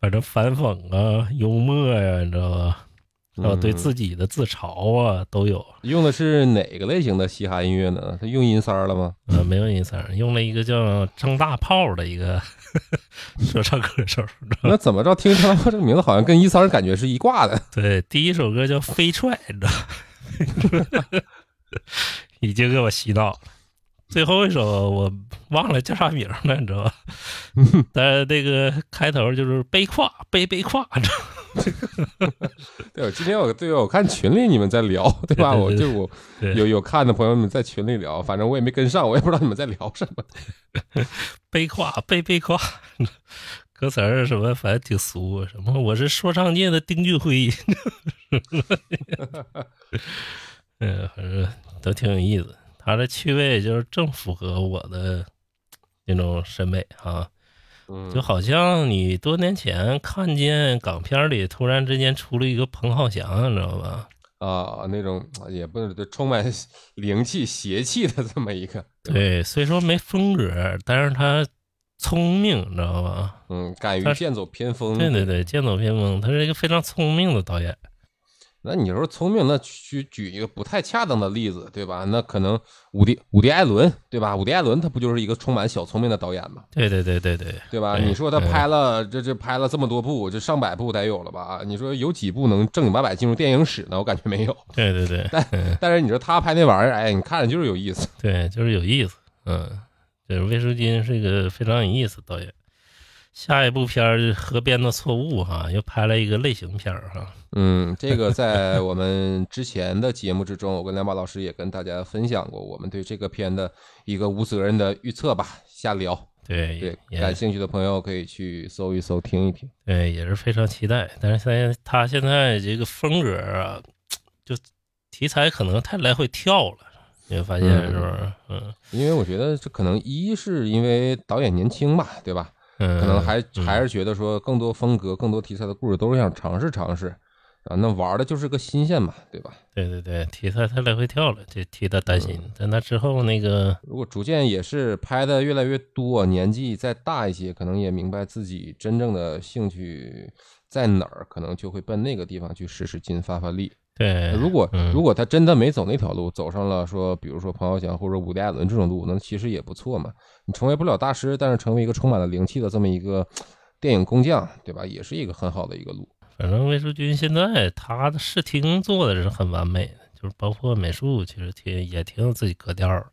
反正反讽啊、幽默呀，你知道吧？然后对自己的自嘲啊都有。用的是哪个类型的嘻哈音乐呢？他用音三了吗？呃，没用音三，用了一个叫张大炮的一个 说唱歌手。那怎么着？听张大炮这个名字好像跟一三感觉是一挂的。对，第一首歌叫《飞踹》，你知道？已经给我洗脑了。最后一首我忘了叫啥名了，你知道吧？但是那个开头就是背胯背背胯，你知道 对，今天我对我看群里你们在聊，对吧？我就我有有看的朋友们在群里聊，反正我也没跟上，我也不知道你们在聊什么。背胯背背胯，歌词儿什么反正挺俗，什么我是说唱界的丁俊晖，嗯，反正都挺有意思。他的趣味就是正符合我的那种审美啊，就好像你多年前看见港片里突然之间出了一个彭浩翔，你知道吧？啊，那种也不是充满灵气、邪气的这么一个。对，虽说没风格，但是他聪明，你知道吧？嗯，敢于剑走偏锋。对对对，剑走偏锋，他是一个非常聪明的导演。那你说聪明，那举举一个不太恰当的例子，对吧？那可能伍迪伍迪艾伦，对吧？伍迪艾伦他不就是一个充满小聪明的导演吗？对对对对对，对吧？你说他拍了这这拍了这么多部，这上百部得有了吧？你说有几部能正经八百进入电影史呢？我感觉没有。对对对，但但是你说他拍那玩意儿，哎，你看着就是有意思。对，就是有意思。嗯，就是魏书金是一个非常有意思导演。下一部片儿《河边的错误》哈，又拍了一个类型片儿哈。嗯，这个在我们之前的节目之中，我跟梁宝老师也跟大家分享过我们对这个片的一个无责任的预测吧，瞎聊。对对，也感兴趣的朋友可以去搜一搜，听一听。对，也是非常期待。但是现在他现在这个风格啊，就题材可能太来回跳了，你会发现嗯是不是？嗯因为我觉得这可能一是因为导演年轻吧，对吧？嗯，可能还嗯还是觉得说更多风格、更多题材的故事都是想尝试尝试啊。那玩的就是个新鲜嘛，对吧？对对对，题材太来回跳了，这替他担心。嗯在那之后，那个如果逐渐也是拍的越来越多，年纪再大一些，可能也明白自己真正的兴趣在哪儿，可能就会奔那个地方去使使劲、发发力。对，如果嗯如果他真的没走那条路，走上了说，比如说彭浩翔或者伍迪·艾伦这种路，那其实也不错嘛。你成为不了大师，但是成为一个充满了灵气的这么一个电影工匠，对吧？也是一个很好的一个路。反正魏淑君现在他的视听做的是很完美的，就是包括美术，其实挺也挺有自己格调儿。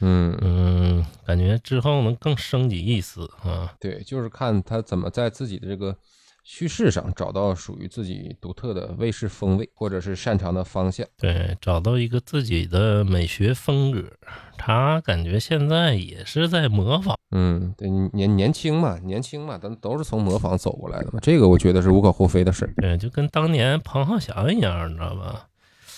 嗯，嗯，感觉之后能更升级一丝啊。对，就是看他怎么在自己的这个叙事上找到属于自己独特的卫视风味，或者是擅长的方向。对，找到一个自己的美学风格，他感觉现在也是在模仿。嗯，对，年年轻嘛，年轻嘛，咱都是从模仿走过来的嘛，这个我觉得是无可厚非的事儿。对，就跟当年彭浩翔一样，你知道吧？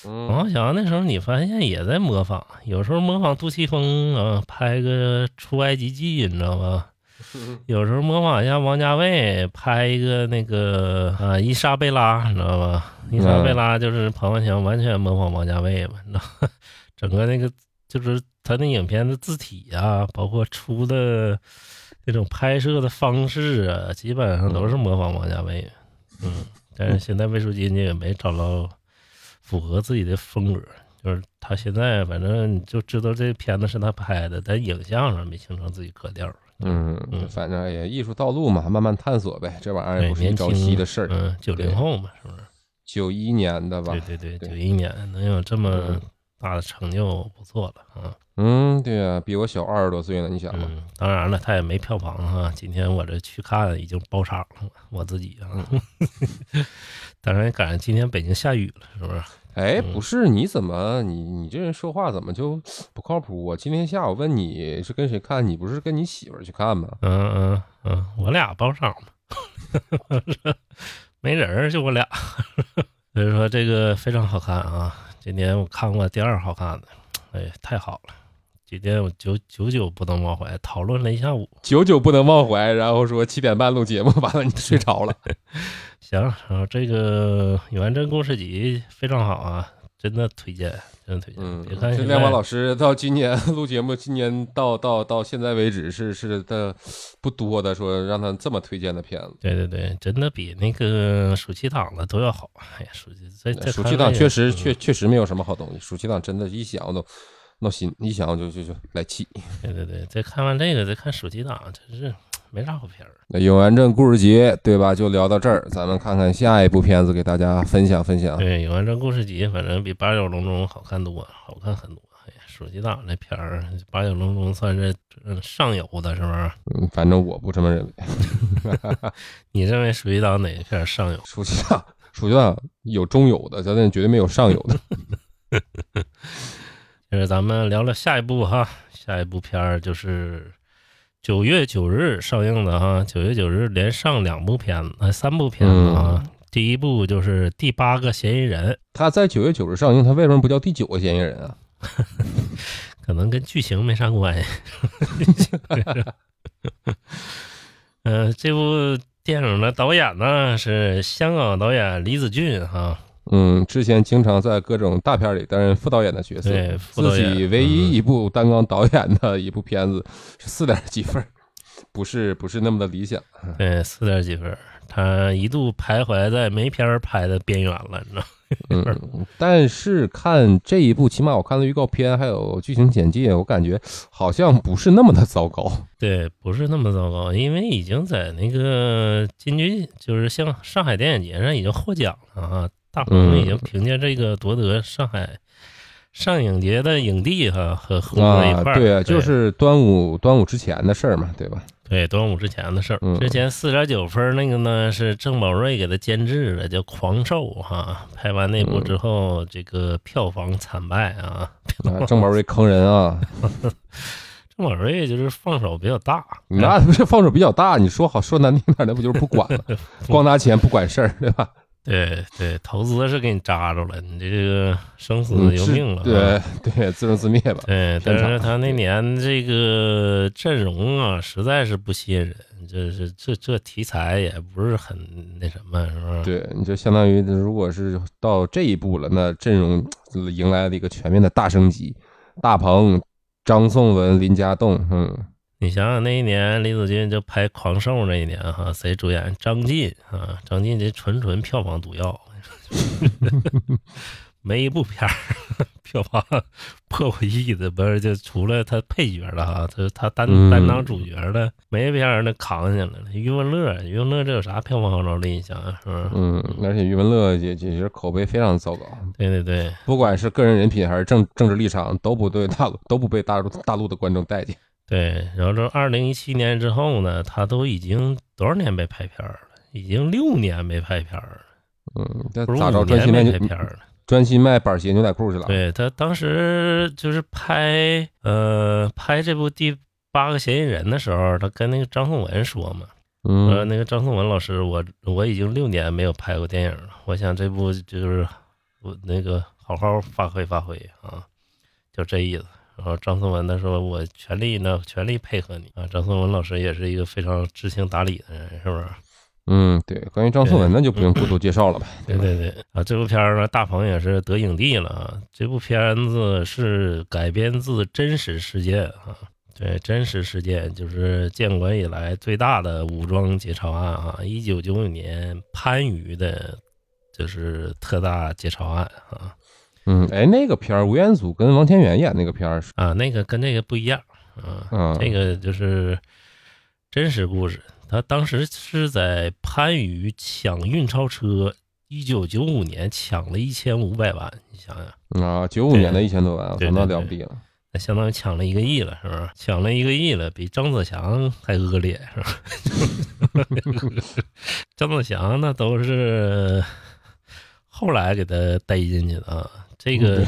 彭嗯浩翔那时候你发现也在模仿，有时候模仿杜琪峰啊，拍个《出埃及记》，你知道吧？有时候模仿一下王家卫，拍一个那个啊伊莎贝拉，你知道吧？伊莎贝拉就是彭浩翔完全模仿王家卫嘛，你知道吧？整个那个就是他那影片的字体啊，包括出的那种拍摄的方式啊，基本上都是模仿王家卫。嗯，但是现在魏书金也没找到符合自己的风格，就是他现在反正你就知道这片子是他拍的，但影像上没形成自己格调。嗯，嗯反正也艺术道路嘛，慢慢探索呗，这玩意儿也，不是一朝夕的事儿。嗯，九零后嘛，是不是？九一年的吧对？对对，对九一年能有这么嗯大的成就，不错了啊。嗯，对啊，比我小二十多岁呢，你想吧？嗯，当然了，他也没票房哈。今天我这去看已经包场了，我自己啊。当然赶上今天北京下雨了，是不是？哎，嗯不是，你怎么你你这人说话怎么就 不靠谱？我今天下午问你是跟谁看，你不是跟你媳妇儿去看吗？嗯嗯嗯，我俩包场嘛，没人就我俩。所以说这个非常好看啊！今年我看过第二好看的，哎，太好了！今天我久久久不能忘怀，讨论了一下午。久久不能忘怀，然后说七点半录节目，完了你睡着了。行，然后这个《永贞故事集》非常好啊，真的推荐，真的推荐。嗯别，看这现在亮光老师到今年 录节目，今年到到到现在为止是是的不多的，说让他这么推荐的片子。对对对，真的比那个暑期档的都要好。哎呀，暑期这这暑期档确实嗯确确实没有什么好东西，暑期档真的，一想都闹心，一想就就就来气。对对对，再看完这个，再看暑期档，真是没啥好片儿。那《永安镇故事集》对吧？就聊到这儿，咱们看看下一部片子，给大家分享分享。对，《永安镇故事集》反正比《八角笼中》好看多，好看很多。哎呀，暑期档这片儿，《八角笼中》算是嗯上游的，是不是？嗯，反正我不这么认为。你认为暑期档哪个片儿上游？暑期档，暑期档有中游的，咱那绝对没有上游的。就是咱们聊聊下一部哈，下一部片儿就是九月九日上映的哈，九月九日连上两部片子，呃，三部片子啊。第一部就是《第八个嫌疑人》，他在九月九日上映，他为什么不叫第九个嫌疑人啊？可能跟剧情没啥关系。呃，这部电影的导演呢是香港导演李子俊哈，嗯，之前经常在各种大片里担任副导演的角色，对副导自己唯一一部担纲导演的一部片子是四点几分，不是不是那么的理想。对，四点几分，他一度徘徊在没片儿拍的边缘了，你知道？嗯，但是看这一部，起码我看了预告片还有剧情简介，我感觉好像不是那么的糟糕。对，不是那么糟糕，因为已经在那个金曲，就是像上海电影节上已经获奖了啊，大鹏已经凭借这个夺得上海上影节的影帝哈和合作一啊，块儿、对啊，就是端午端午之前的事儿嘛，对吧？对端午之前的事儿。嗯之前四点九分那个呢是郑宝瑞给他监制的，叫《狂兽》哈。拍完那部之后，这个票房惨败啊，啊，郑宝瑞坑人啊，郑宝瑞就是放手比较大，那不是放手比较大，你说好说难听点，那不就是不管了，光拿钱不管事儿，对吧？对对，投资是给你扎着了，你这个生死由命了、啊。对 对，自生自灭吧。对，但是他那年这个阵容啊，实在是不吸引人，就是这这题材也不是很那什么，是吧？对，你就相当于如果是到这一步了，那阵容迎来了一个全面的大升级，大鹏、张颂文、林家栋，嗯，你想想那一年李子君就拍《狂兽》那一年哈，谁主演？张晋啊，张晋这纯纯票房毒药，没一部片儿票房破过亿的，不是就除了他配角了哈，他他担嗯担当主角的，没片儿那扛下来了。余文乐，余文乐这有啥票房号召力？你想想是不是？嗯，而且余文乐也也是口碑非常糟糕，对对对，不管是个人人品还是政政治立场，都不对大陆都不被大陆大陆的观众待见。对，然后这二零一七年之后呢，他都已经多少年没拍片儿了？已经六年没拍片儿了，嗯，这不是咋着五年没专心卖拍片儿了。专心卖板鞋牛仔裤去了？，对他当时就是拍呃拍这部《第八个嫌疑人》的时候，他跟那个张颂文说嘛，说嗯那个张颂文老师，我我已经六年没有拍过电影了，我想这部就是我那个好好发挥发挥啊，就这意思。然后张颂文他说我全力呢，全力配合你啊。张颂文老师也是一个非常知情达理的人，是不是？嗯，对，关于张颂文那就不用过多介绍了吧？对对对啊，这部片儿呢，大鹏也是得影帝了啊。这部片子是改编自真实事件啊，对，真实事件就是建国以来最大的武装劫钞案啊，一九九五年番禺的，就是特大劫钞案啊嗯，哎，那个片儿吴彦祖跟王千源演那个片儿是，啊，那个跟那个不一样啊，嗯，这个就是真实故事。他当时是在番禺抢运钞车，一九九五年抢了一千五百万，你想想。啊，九五年的一千多万，那了不地了。那相当于抢了一个亿了，是不是？抢了一个亿了，比张子强还恶劣，是吧？张子强那都是后来给他逮进去的啊。这个，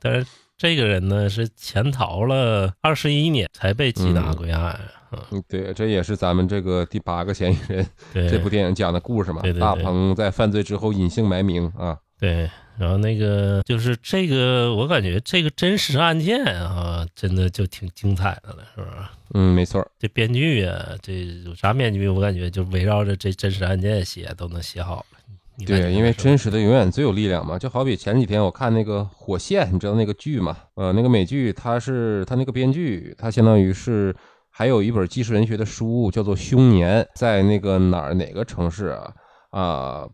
但是这个人呢是潜逃了二十一年才被缉拿嗯归案啊。嗯对，这也是咱们这个第八个嫌疑人对，这部电影讲的故事嘛。对对对大鹏在犯罪之后隐姓埋名啊，对，然后那个就是这个，我感觉这个真实案件啊，真的就挺精彩的了，是不是？嗯，没错。这编剧啊，这有啥编剧？我感觉就围绕着这真实案件写，都能写好了。对，因为真实的永远最有力量嘛。就好比前几天我看那个《火线》，你知道那个剧吗？呃，那个美剧，它是它那个编剧，它相当于是还有一本纪实文学的书，叫做《凶年》，在那个哪儿哪个城市啊啊。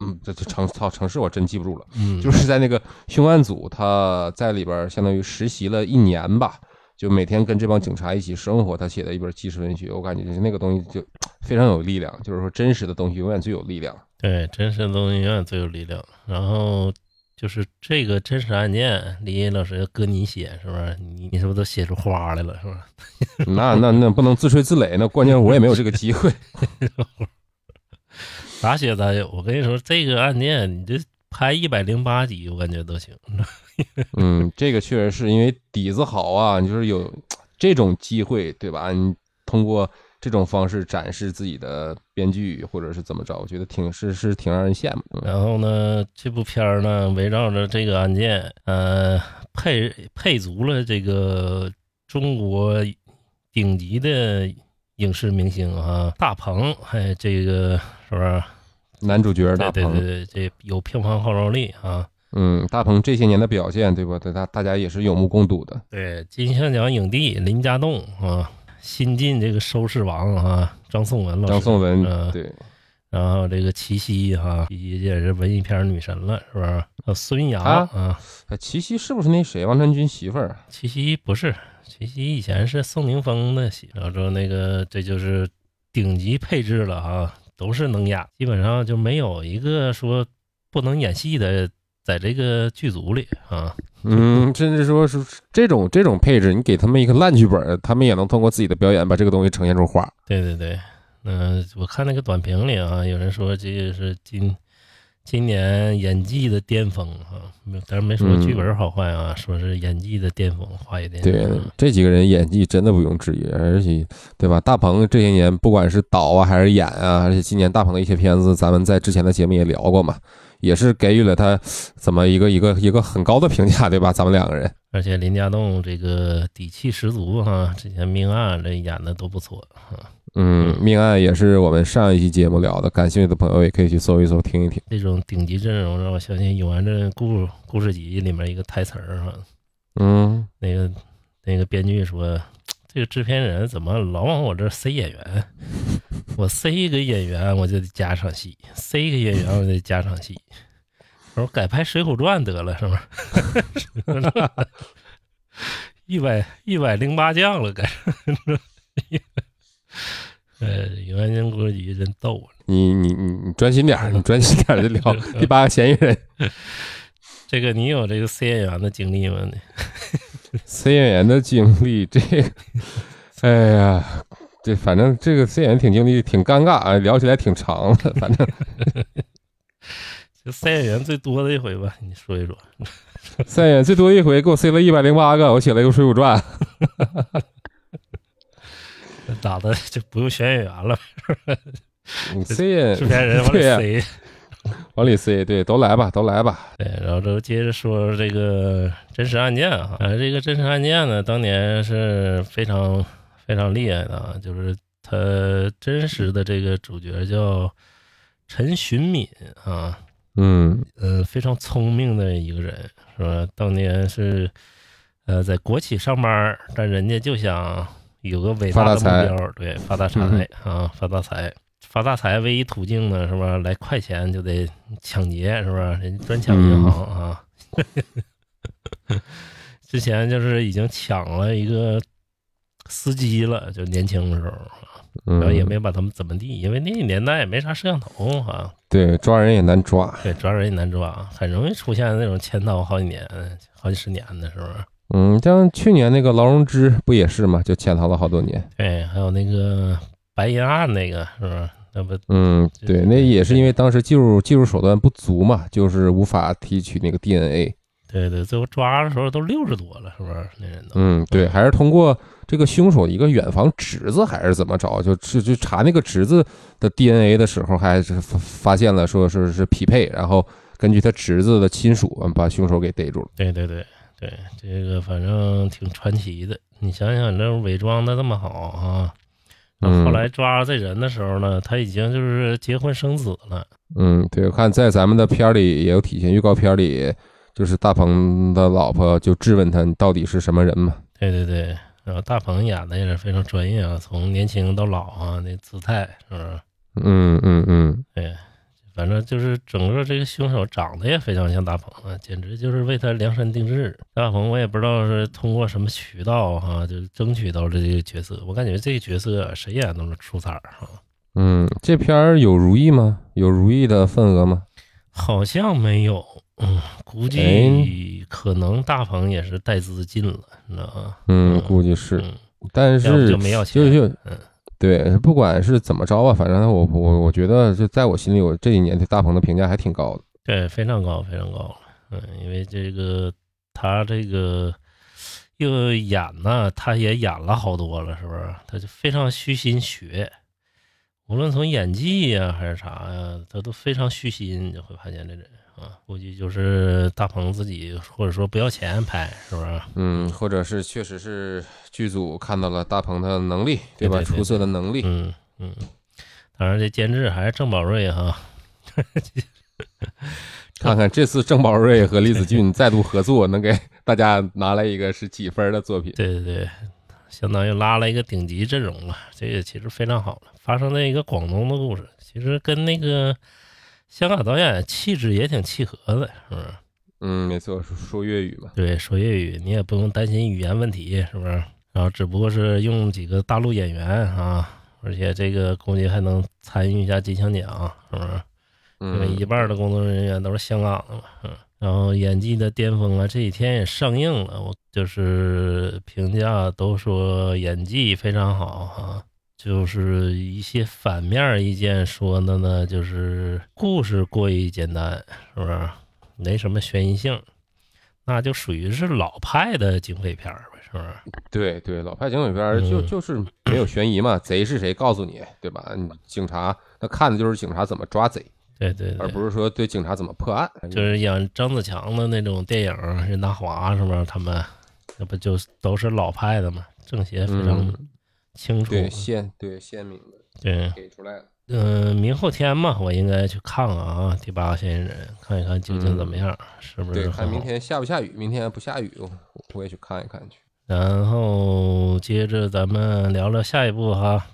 嗯，这这城操城市我真记不住了，嗯，就是在那个凶案组，他在里边相当于实习了一年吧，就每天跟这帮警察一起生活。他写的一本纪实文学，我感觉就是那个东西就 非常有力量，就是说真实的东西永远最有力量。对真实的东西永远最有力量。然后就是这个真实案件，李毅老师搁你写，是不是？你你是不是都写出花来了，是吧？那那那不能自吹自擂，那关键我也没有这个机会。咋写咋有。我跟你说，这个案件你这拍一百零八集，我感觉都行。嗯，这个确实是因为底子好啊，你就是有这种机会，对吧？你通过这种方式展示自己的编剧或者是怎么着，我觉得挺是是挺让人羡慕。嗯然后呢，这部片儿呢，围绕着这个案件，呃，配配足了这个中国顶级的影视明星啊，大鹏，哎，这个是不是？男主角大鹏，对对对对，这有票房号召力啊。嗯，大鹏这些年的表现，对吧？对大大家也是有目共睹的。对，金像奖影帝林家栋啊，新晋这个收视王啊，张颂文老师，张颂文，啊对，然后这个齐溪哈，齐溪也是文艺片女神了，是不是？孙杨啊啊，哎齐溪是不是那谁王传君媳妇儿？齐溪不是，齐溪以前是宋宁峰的戏，然后说那个这就是顶级配置了啊，都是能演，基本上就没有一个说不能演戏的，在这个剧组里啊。嗯，甚至说是这种这种配置，你给他们一个烂剧本，他们也能通过自己的表演把这个东西呈现出花。对对对，嗯、我看那个短评里啊，有人说这个是今今年演技的巅峰啊，没但是没说剧本好坏啊，说是演技的巅峰。对，这几个人演技真的不用质疑，而且对吧？大鹏这些年不管是导啊还是演啊，而且今年大鹏的一些片子，咱们在之前的节目也聊过嘛，也是给予了他怎么一个一个一个很高的评价，对吧？咱们两个人，而且林家栋这个底气十足哈，之前命案这演的都不错哈。嗯，命案也是我们上一期节目聊的，感兴趣的朋友也可以去搜一搜听一听。这种顶级阵容让我想起《永安镇故故事集》里面一个台词儿哈，嗯，那个那个编剧说，这个制片人怎么老往我这塞演员？我塞一个演员我就得加场戏，塞一个演员我得加场戏。我说改拍《水浒传》得了，是吗？一百一百零八将了，改。呃，永安镇故事集真逗啊！你你你你专心点儿，你专心点儿就聊 第八个嫌疑人。这个你有这个 C 演员的经历吗？C 演员的经历，这，哎呀，这反正这个 C 演员挺经历挺尴尬啊，聊起来挺长的，反正。就 C 演员最多的一回吧，你说一说。C 演员最多一回给我塞了一百零八个，我写了一个《水浒传》。咋的就不用选演员了？你 C 制片人往里塞，往里塞，对，都来吧，都来吧。对，然后就接着说这个真实案件啊，啊，这个真实案件呢，当年是非常非常厉害的啊，就是他真实的这个主角叫陈寻敏啊，嗯呃，非常聪明的一个人，是吧？当年是呃在国企上班，但人家就想。有个伟大的目标，对，发大财啊，发大财，发大财唯一途径呢，是吧？来快钱就得抢劫，是吧？人专抢银行啊。之前就是已经抢了一个司机了，就年轻的时候，然后也没把他们怎么地，因为那个年代也没啥摄像头啊。对，抓人也难抓，对，抓人也难抓，很容易出现那种潜逃好几年、好几十年的，是不是？嗯，像去年那个劳荣枝不也是嘛？就潜逃了好多年。对，还有那个白银案那个是吧？嗯，对，那也是因为当时技术技术手段不足嘛，就是无法提取那个 DNA。对对，最后抓的时候都六十多了，是不是？那人都。嗯，对，还是通过这个凶手一个远房侄子还是怎么着，就就就查那个侄子的 DNA 的时候，还是发现了说是是匹配，然后根据他侄子的亲属把凶手给逮住了。对对对。对，这个反正挺传奇的。你想想，这伪装的这么好啊，后来抓这人的时候呢，他已经就是结婚生子了。嗯，对，我看在咱们的片儿里也有体现，预告片里就是大鹏的老婆就质问他，你到底是什么人嘛？对对对，然后大鹏演的也是非常专业啊，从年轻到老啊，那姿态是不是？嗯嗯嗯，对。反正就是整个这个凶手长得也非常像大鹏啊，简直就是为他量身定制。大鹏我也不知道是通过什么渠道哈，就争取到了这个角色。我感觉这个角色谁演都能出彩儿哈。嗯，这片儿有如意吗？有如意的份额吗？好像没有。嗯，估计可能大鹏也是带资进了，你知道吗？嗯，估计是。但是就没要钱。就就嗯。对，不管是怎么着吧，反正我我我觉得，就在我心里，我这几年对大鹏的评价还挺高的。对，非常高，非常高。嗯，因为这个他这个又演呢，他也演了好多了，是不是？他就非常虚心学，无论从演技呀还是啥呀，他都非常虚心。你就会发现这人。啊，估计就是大鹏自己，或者说不要钱拍，是不是？嗯，或者是确实是剧组看到了大鹏的能力，对吧？出色的能力。嗯嗯。当然，这监制还是郑宝瑞哈。看看这次郑宝瑞和李子俊再度合作，能给大家拿来一个是几分的作品？对对对，相当于拉了一个顶级阵容了，这个其实非常好了。发生在一个广东的故事，其实跟那个。香港导演气质也挺契合的，是不是？嗯，没错，说粤语嘛。对，说粤语，你也不用担心语言问题，是不是？然后只不过是用几个大陆演员啊，而且这个估计还能参与一下金像奖，是不是？因为一半的工作人员都是香港的嘛。嗯。然后演技的巅峰啊，这几天也上映了，我就是评价都说演技非常好啊。就是一些反面意见说的呢，就是故事过于简单，是不是？没什么悬疑性，那就属于是老派的警匪片儿呗，是不是？对对，老派警匪片儿就嗯就是没有悬疑嘛，贼是谁告诉你，对吧？你警察那看的就是警察怎么抓贼，对对对，而不是说对警察怎么破案。就是演张子强的那种电影，任达华什么他们，那不就都是老派的嘛，正邪非常嗯，清楚。对鲜对鲜明的对，给出来了。嗯、明后天嘛，我应该去看看啊，《第八个嫌疑人》，看一看究竟怎么样，是不，是对？看明天下不下雨，明天不下雨，我我也去看一看去。然后接着咱们聊聊下一部哈，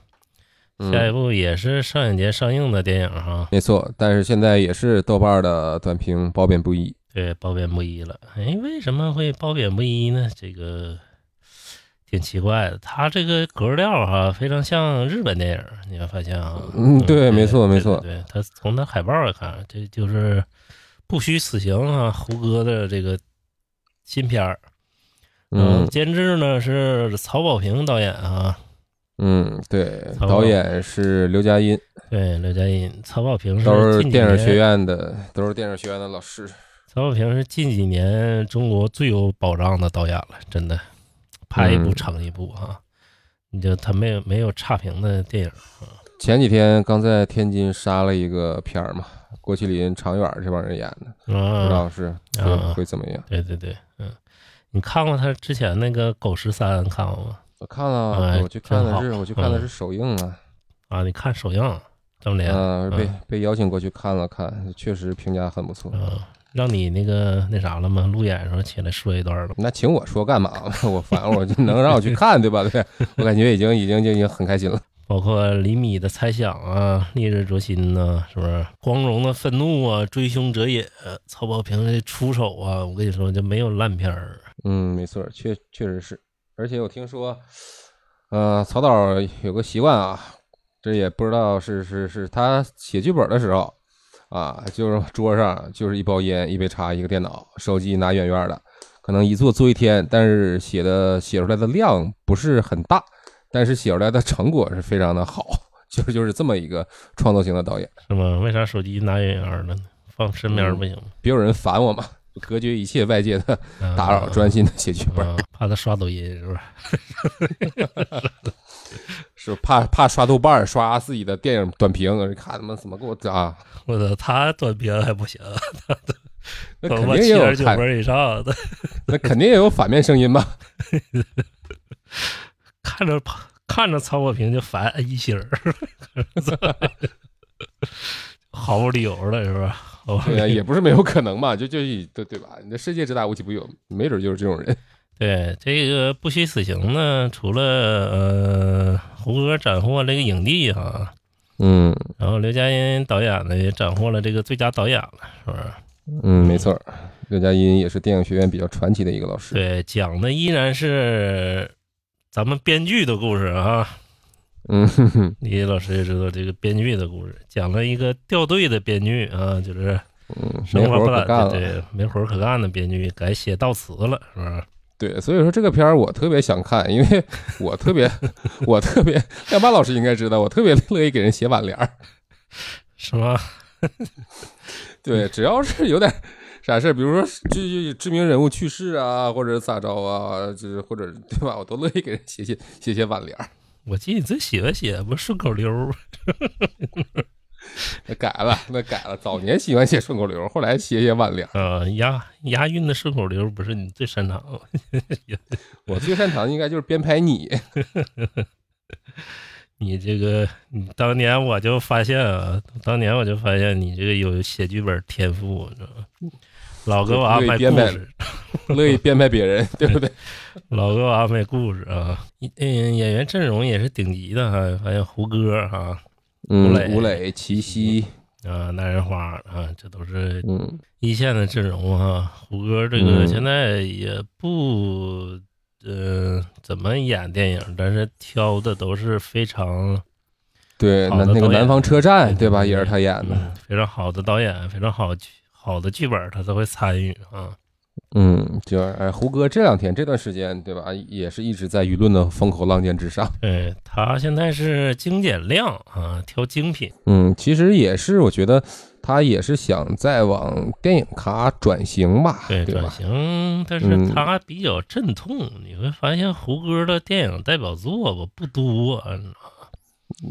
嗯下一部也是上影节上映的电影哈，没错，但是现在也是豆瓣的短评褒贬不一。对，褒贬不一了。哎，为什么会褒贬不一呢？这个挺奇怪的。他这个格调哈，非常像日本电影，你会发现啊。嗯对没错没错对，对它从他海报来看，这就是不虚此行啊，胡歌的这个新片儿。嗯监制呢是曹保平导演啊，嗯，对，导演是刘佳音，对，刘佳音。曹保平是都是电影学院的，都是电影学院的老师。曹保平是近几年中国最有保障的导演了，真的，拍一部嗯成一部啊。你就他没有没有差评的电影，前几天刚在天津杀了一个片儿嘛，郭麒麟、常远这帮人演的，不知啊，道是会怎么样。对对对，嗯，你看过他之前那个《狗十三》看过吗？我看了，哎我去看的是我去看的嗯是首映啊，啊，你看首映这么连，嗯，被嗯被邀请过去看了看，确实评价很不错。嗯，让你那个那啥了吗？路演的时候起来说一段了？那请我说干嘛？我反正我就能让我去看，对吧？对，我感觉已经已经已经很开心了。包括李米的猜想啊，烈日灼心呐、是不是？光荣的愤怒啊，追凶者也，曹保平的出手啊，我跟你说就没有烂片儿。嗯，没错，确确实是。而且我听说，呃，曹导有个习惯啊，这也不知道是是是他写剧本的时候啊，就是桌上就是一包烟、一杯茶、一个电脑，手机拿远远的，可能一坐坐一天，但是写的写出来的量不是很大，但是写出来的成果是非常的好，就是就是这么一个创作型的导演。是吗？为啥手机拿远远的呢？放身边不行吗？别有人烦我嘛，隔绝一切外界的啊打扰，专心的写剧本。啊，怕他刷抖音是不是？是怕怕刷豆瓣儿刷自己的电影短评，看他妈怎么给我啊？我操，他短评还不行，那肯定也有七点九，分以上的，那肯定也有反面声音吧？看着看着曹保平就烦一星儿，毫无理由的是吧？也不是没有可能嘛，就就对对吧？你这世界之大无奇不有，没准就是这种人。对这个不虚此行呢，除了呃胡歌斩获这个影帝哈，嗯然后刘嘉欣导演呢也斩获了这个最佳导演了，是不是？嗯，没错，刘嘉欣也是电影学院比较传奇的一个老师。对，讲的依然是咱们编剧的故事啊。嗯哼哼 李老师也知道这个编剧的故事，讲了一个掉队的编剧啊，就是嗯，没活生活不懒儿可干了。对，没活儿可干的编剧改写悼词了，是吧？对，所以说这个片儿我特别想看，因为 我特别我特别，亮爸老师应该知道，我特别乐意给人写挽联儿。是吗？对，只要是有点啥事儿，比如说这知名人物去世啊，或者咋着啊，就是或者对吧，我都乐意给人写写写写挽联儿。我记得你最喜欢写不顺口溜儿，那改了，那改了。早年喜欢写顺口溜，后来写写挽联儿。啊，押押韵的顺口溜不是你最擅长的。我最擅长的应该就是编排你。你这个，你当年我就发现啊，当年我就发现你这个有写剧本天赋，你知道吗？老给我安排对编排故事，乐意编排别人，对不对？老给我安排故事啊。一嗯，演员阵容也是顶级的哈，还有胡歌哈嗯吴磊，吴磊、齐溪，啊，男人花啊，这都是嗯一线的阵容啊。胡歌这个嗯现在也不呃怎么演电影，但是挑的都是非常对，好的那那个南方车站，对吧？也是他演的。嗯非常好的导演，非常好剧好的剧本，他都会参与啊。嗯，就哎，胡歌这两天这段时间，对吧，也是一直在舆论的风口浪尖之上。对 他现在是精简量啊，挑精品。嗯，其实也是，我觉得他也是想再往电影咖转型吧，对，对吧转？型，但是嗯他比较阵痛。你会发现胡歌的电影代表作吧不多，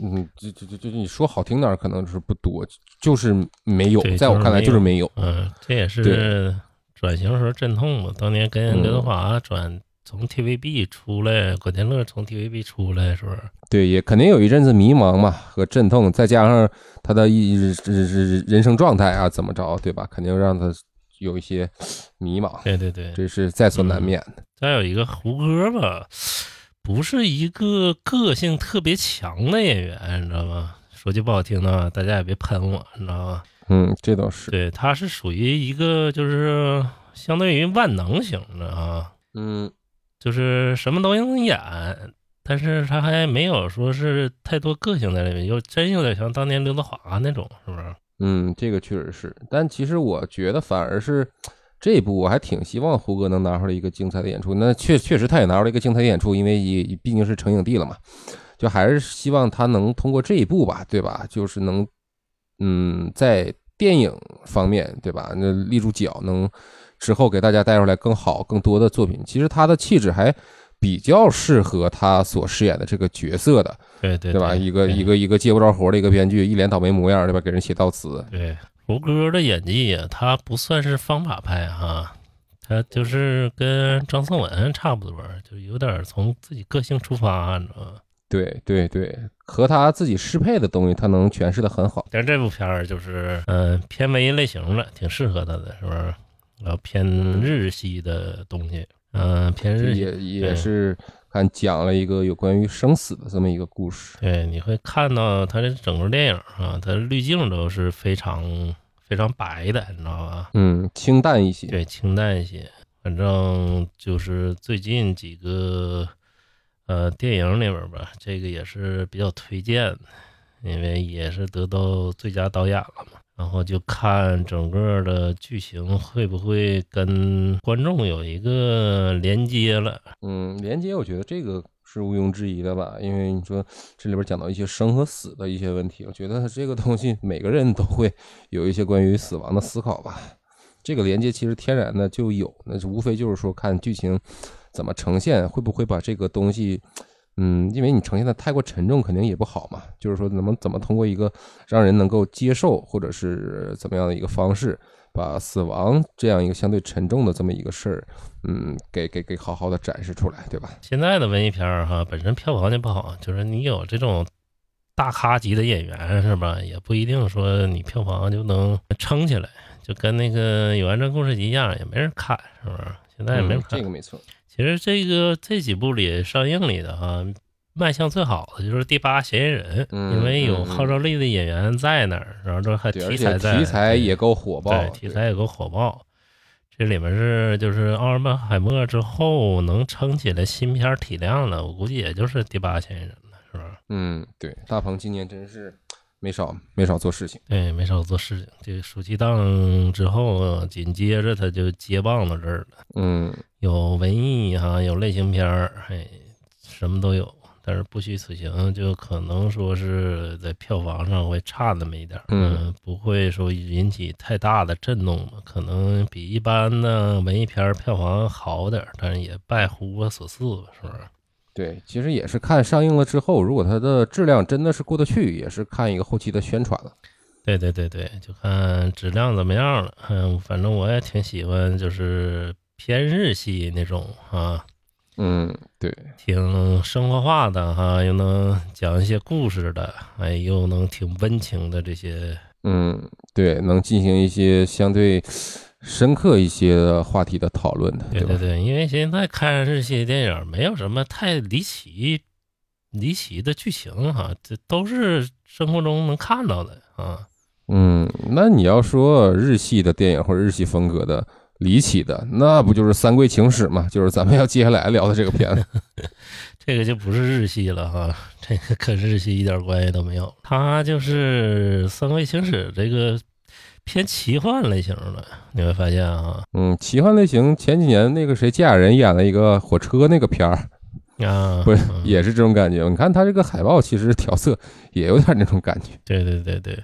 嗯，就就就就你说好听点，可能是不多，就是没有，在我看来就是没有。嗯，这也是对转型时候阵痛嘛。当年跟刘德华转从 TVB 出来，古天乐从 TVB 出来是不是，对，也肯定有一阵子迷茫嘛和阵痛，再加上他的一人人生状态啊，怎么着，对吧？肯定让他有一些迷茫，对对对。这是在所难免的。再有一个胡歌吧，不是一个个性特别强的演员，你知道吗？说句不好听的啊，大家也别喷我，你知道吗？嗯，这倒是。对，他是属于一个就是相对于万能型的啊，嗯就是什么都能演，但是他还没有说是太多个性在里面，又真有点像当年刘德华那种，是不是？嗯，这个确实是。但其实我觉得反而是这一部，我还挺希望胡歌能拿出来一个精彩的演出。那确确实他也拿出来一个精彩的演出，因为也毕竟是成影帝了嘛。就还是希望他能通过这一部吧，对吧？就是能，嗯，在电影方面，对吧？那立住脚，能之后给大家带出来更好、更多的作品。其实他的气质还比较适合他所饰演的这个角色的，对对对吧？一个一个一个接不着活的一个编剧，一脸倒霉模样，对吧？给人写悼词，对胡歌的演技呀，他不算是方法派哈，他就是跟张颂文差不多，就有点从自己个性出发，你知道吗？对对对，和他自己适配的东西，他能诠释的很好。但是这部片儿就是，嗯、偏文艺类型的，挺适合他的，是不是？然后偏日系的东西，嗯、偏日系也也是看讲了一个有关于生死的这么一个故事。对，你会看到它这整个电影啊，它滤镜都是非常非常白的，你知道吧？嗯，清淡一些。对，清淡一些。反正就是最近几个呃电影里边吧，这个也是比较推荐的，因为也是得到最佳导演了嘛。然后就看整个的剧情会不会跟观众有一个连接了。嗯，连接我觉得这个是毋庸置疑的吧，因为你说这里边讲到一些生和死的一些问题，我觉得这个东西每个人都会有一些关于死亡的思考吧。这个连接其实天然的就有，那就无非就是说看剧情怎么呈现，会不会把这个东西，嗯，因为你呈现的太过沉重，肯定也不好嘛。就是说怎么怎么通过一个让人能够接受，或者是怎么样的一个方式，把死亡这样一个相对沉重的这么一个事儿，嗯，给给给好好的展示出来，对吧？现在的文艺片儿哈，本身票房就不好，就是你有这种大咖级的演员是吧，也不一定说你票房就能撑起来，就跟那个《有安镇故事集》一样，也没人看，是不是？现在也没人嗯，看。这个没错。其实这个这几部里上映里的哈，卖相最好的就是《第八嫌疑人》，嗯因为有号召力的演员在那儿，然后这还题材在，题材对也够火爆，对，题材也够火爆。这里面是就是奥尔本海默之后能撑起来新片体量的，我估计也就是第八嫌疑人了，是吧？嗯，对，大鹏今年真是没少没少做事情。对，没少做事情。这暑期档之后，紧接着他就接棒到这儿了，嗯，有文艺哈、有类型片儿，哎，什么都有。但是不虚此行，就可能说是在票房上会差那么一点儿，嗯不会说引起太大的震动吧？可能比一般的文艺片儿票房好点儿，但是也拜胡歌所赐吧，是不是？对，其实也是看上映了之后，如果它的质量真的是过得去，也是看一个后期的宣传了。对对对对，就看质量怎么样了。嗯，反正我也挺喜欢，就是偏日系那种啊，嗯，对，挺生活化的哈，又能讲一些故事的，哎，又能挺温情的这些。嗯，对，能进行一些相对深刻一些话题的讨论的，对对对，因为现在看日系电影没有什么太离奇、离奇的剧情哈，这都是生活中能看到的啊。嗯，那你要说日系的电影或者日系风格的离奇的，那不就是《三桂情史》吗？就是咱们要接下来聊的这个片子。这个就不是日系了哈，这个跟日系一点关系都没有。它就是《三桂情史》这个偏奇幻类型的，你会发现啊嗯，奇幻类型前几年那个谁金雅人演了一个火车那个片儿，啊，不是嗯也是这种感觉。你看他这个海报，其实调色也有点那种感觉。对对对对，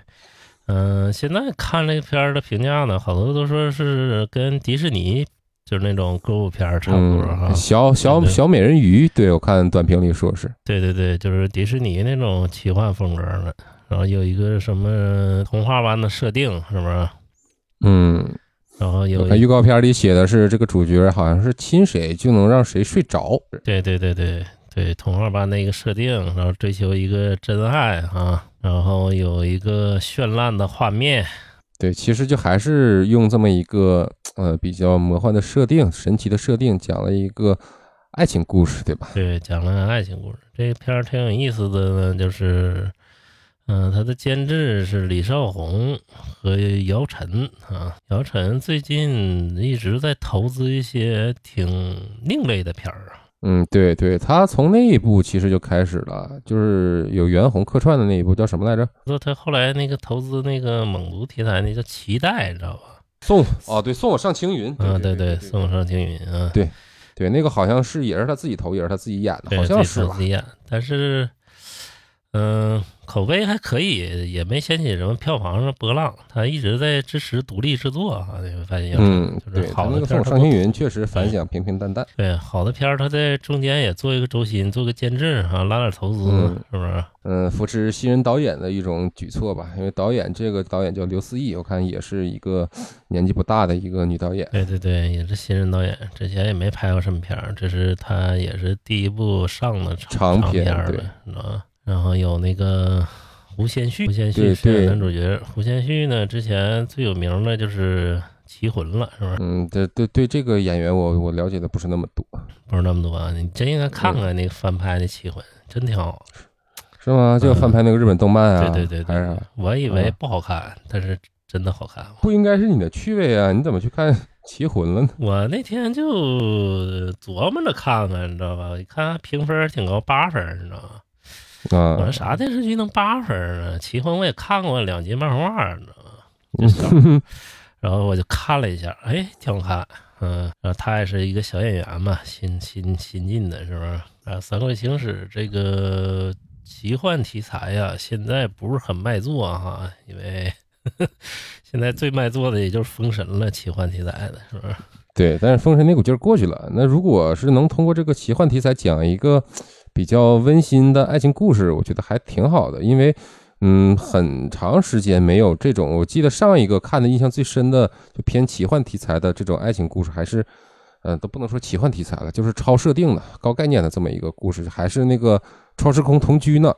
嗯、现在看这个片儿的评价呢，好多都说是跟迪士尼就是那种歌舞片儿差不多哈。嗯，小小小美人鱼，对我看短评里说是，对对对，就是迪士尼那种奇幻风格的，然后有一个什么童话般的设定，是不是？嗯，然后有预告片里写的是这个主角好像是亲谁就能让谁睡着。对对对对对，童话般的一个设定，然后追求一个真爱啊，然后有一个绚烂的画面，对，其实就还是用这么一个呃比较魔幻的设定、神奇的设定，讲了一个爱情故事，对吧？对，讲了爱情故事。这个片儿挺有意思的呢，就是，嗯、他的监制是李少红和姚晨啊。姚晨最近一直在投资一些挺另类的片儿啊。嗯，对对，他从那一部其实就开始了，就是有袁弘客串的那一部叫什么来着？说他后来那个投资那个蒙族题材那叫《脐带》，你知道吧？送哦，对，送我上青云。啊，对对，送我上青云啊，对对，那个好像是也是他自己投，也是他自己演的，好像是吧自己自？己演，但是，嗯、口碑还可以，也没掀起什么票房上波浪。他一直在支持独立制作啊，你会发现，嗯，就是对，好的片儿上星云确实反响平平淡淡。对好的片儿，他在中间也做一个轴心，做个监制啊，拉点投资，嗯是不是？嗯，扶持新人导演的一种举措吧，因为导演这个导演叫刘思义，我看也是一个年纪不大的一个女导演。对对对，也是新人导演，之前也没拍过什么片儿，这是他也是第一部上的长片儿呗，你知道吧？然后有那个胡先煦，胡先煦是男主角。胡先煦呢，之前最有名的就是《棋魂》了，是不是？嗯，对对对，这个演员我我了解的不是那么多，不是那么多啊，你真应该看看那个翻拍的《棋魂》，真挺好。是吗？就翻拍那个日本动漫啊？对对对对还，我以为啊不好看，但是真的好看。不应该是你的趣味啊？你怎么去看《棋魂》了呢？我那天就琢磨着看看，你知道吧？我一看评分挺高，八分，你知道吗？我说啊，啥电视剧能八分呢？《奇魂》我也看过两集漫画，你知道吗？然后我就看了一下，哎，挺好看。嗯，然后他也是一个小演员嘛，新新新进的，是不是？啊，《三国行史》这个奇幻题材呀，现在不是很卖座哈，因为 现在最卖座的也就是《封神》了，奇幻题材的，是不是？对，但是封神那股劲儿过去了。那如果是能通过这个奇幻题材讲一个比较温馨的爱情故事，我觉得还挺好的。因为，嗯，很长时间没有这种，我记得上一个看的印象最深的，就偏奇幻题材的这种爱情故事，还是，呃，都不能说奇幻题材了，就是超设定的、高概念的这么一个故事，还是那个《超时空同居》呢，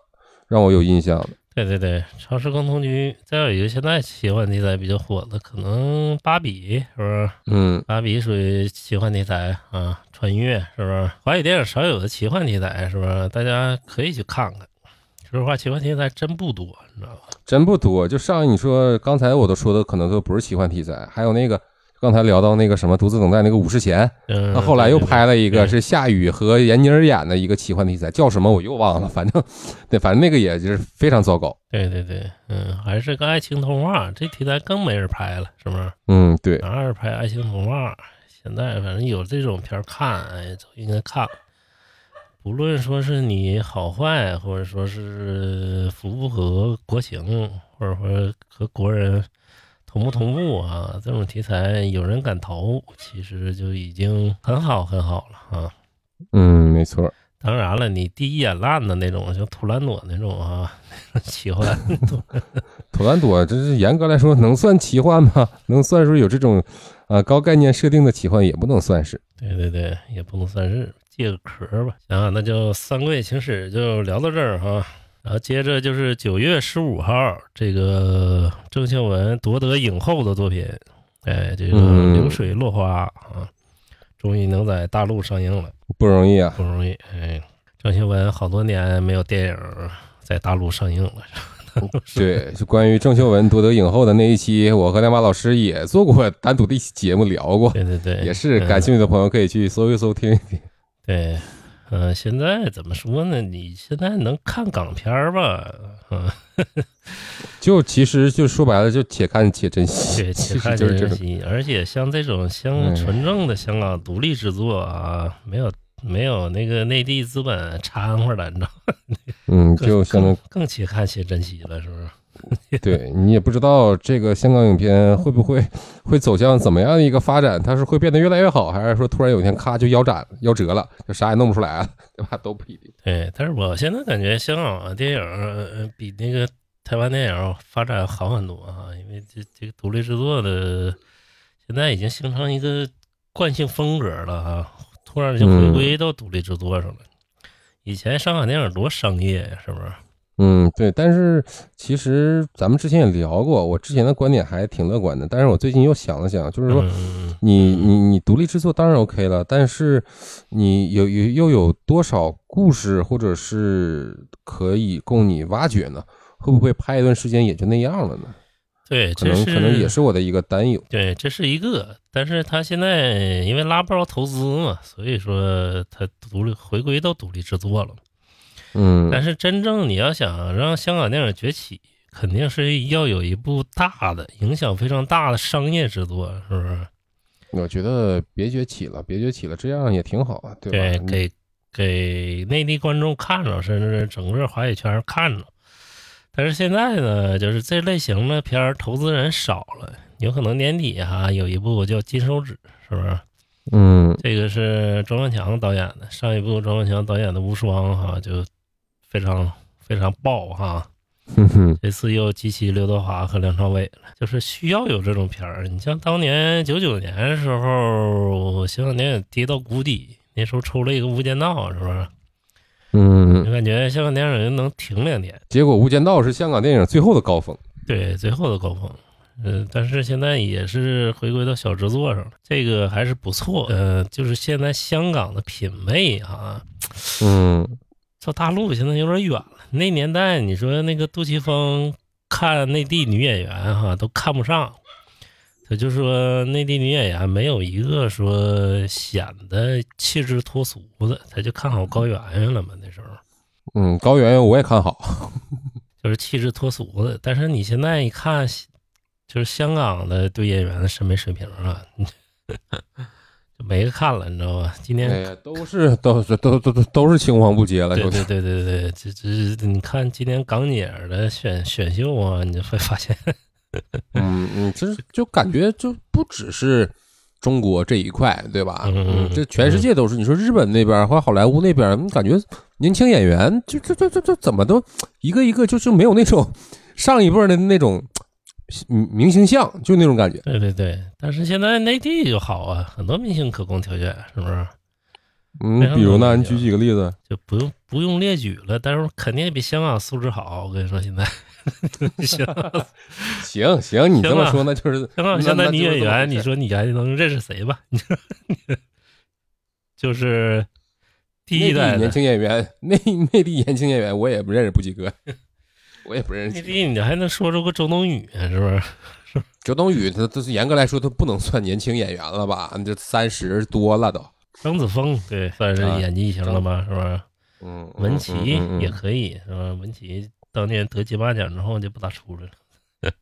让我有印象的。对对对，超时空同居，再有一个现在奇幻题材比较火的，可能芭比是不是？嗯，芭比属于奇幻题材啊，穿越是不是？华语电影少有的奇幻题材是不是？大家可以去看看。说实话，奇幻题材真不多，你知道吧？真不多。就上你说刚才我都说的，可能都不是奇幻题材，还有那个刚才聊到那个什么《独自等待》那个武士贤，嗯，那后来又拍了一个是夏雨和闫妮儿演的一个奇幻题材，叫什么我又忘了，反正对，反正那个也就是非常糟糕。对对对，嗯，还是个爱情童话，这题材更没人拍了，是不是？嗯，对，哪有拍爱情童话？现在反正有这种片儿看，哎，都应该看。不论说是你好坏，或者说是符不符合国情，或者说和国人同不同步啊，这种题材有人敢投，其实就已经很好很好了啊。嗯，没错。当然了，你第一眼烂的那种，像图兰朵那种啊，奇幻，图兰朵这是严格来说能算奇幻吗？能算是有这种啊高概念设定的奇幻，也不能算是。对对对，也不能算是借个壳儿吧。行啊，那就《三国演情史》就聊到这儿哈。然后接着就是九月十五号，这个郑秀文夺得影后的作品，哎，这个嗯《流水落花》啊，终于能在大陆上映了，不容易啊。不容易。哎，郑秀文好多年没有电影在大陆上映了。对，就关于郑秀文夺得影后的那一期，我和亮马老师也做过单独的一期节目聊过，对对对，也是嗯感兴趣的朋友可以去搜一搜听一听。对，嗯、现在怎么说呢？你现在能看港片儿吧？嗯、就其实就说白了，就且看且珍惜，对，且看实就是这种。珍惜。而且像这种香嗯纯正的香港独立制作啊，没有没有那个内地资本掺和了，你知道吗？嗯，就相当更更且看且珍惜了，是不是？对你也不知道这个香港影片会不会 会走向怎么样的一个发展，它是会变得越来越好，还是说突然有一天咔就腰斩腰折了，就啥也弄不出来了，对吧？都不一定。对，但是我现在感觉香港电影呃比那个台湾电影发展好很多啊，因为这这个独立制作的现在已经形成一个惯性风格了啊，突然就回归到独立制作上了。以前香港电影多商业呀，是不是？嗯，对，但是其实咱们之前也聊过，我之前的观点还挺乐观的，但是我最近又想了想，就是说嗯，你你你独立制作当然 OK 了，但是你有有又有多少故事或者是可以供你挖掘呢？会不会拍一段时间也就那样了呢？对，可能可能也是我的一个担忧。对，这是一个，但是他现在因为拉不着投资嘛，所以说他独立回归到独立制作了。嗯，但是真正你要想让香港电影崛起，肯定是要有一部大的、影响非常大的商业制作，是不是？我觉得别崛起了，别崛起了，这样也挺好啊，对吧？给给内地观众看了，甚至整个华语圈看了。但是现在呢，就是这类型的片儿投资人少了，有可能年底哈有一部叫《金手指》，是不是？嗯这个是庄文强导演的，上一部庄文强导演的《无双》哈就非常非常爆哈。这次又集齐刘德华和梁朝伟了，就是需要有这种片儿。你像当年九九年的时候，香港电影跌到谷底，那时候出了一个《无间道》，是不是？嗯，我感觉香港电影能停两年，结果《无间道》是香港电影最后的高峰。对最后的高峰。嗯，但是现在也是回归到小制作上了，这个还是不错。呃，就是现在香港的品味啊，嗯到大陆现在有点远了。那年代你说那个杜琪峰看内地女演员哈都看不上，他就说内地女演员没有一个说显得气质脱俗的，他就看好高圆圆了嘛。那时候嗯，高圆圆我也看好。就是气质脱俗的，但是你现在一看，就是香港的对演员的审美水平啊，就没看了，你知道吧？今天哎呀，都是都是都都都都是青黄不接了，对对对对对，这这你看今天港姐儿的选选秀啊，你就会发现，嗯嗯，其实就感觉就不只是中国这一块，对吧？嗯嗯嗯这全世界都是。你说日本那边或者好莱坞那边，你感觉年轻演员就就就就就怎么都一个一个就是没有那种上一辈儿的那种嗯明星像，就那种感觉。对对对，但是现在内地就好啊，很多明星可供挑选，是不是？非嗯，比如呢，你举几个例子？就不用不用列举了，但是肯定比香港素质好。我跟你说，现在 行行行，你这么说那就是香港现在女演员，你说你还能认识谁吧？你说，就是第一内地年轻演员，内内地年轻演员我也不认识不几个，我也不认识。内地，你还能说出个周冬雨，是不是？周冬雨，他他是严格来说，他不能算年轻演员了吧？这三十多了都。张子枫对，算是啊演技型了吧，是吧？嗯，文琪嗯嗯也可以，是吧？文琪当年得金马奖之后就不咋出来了，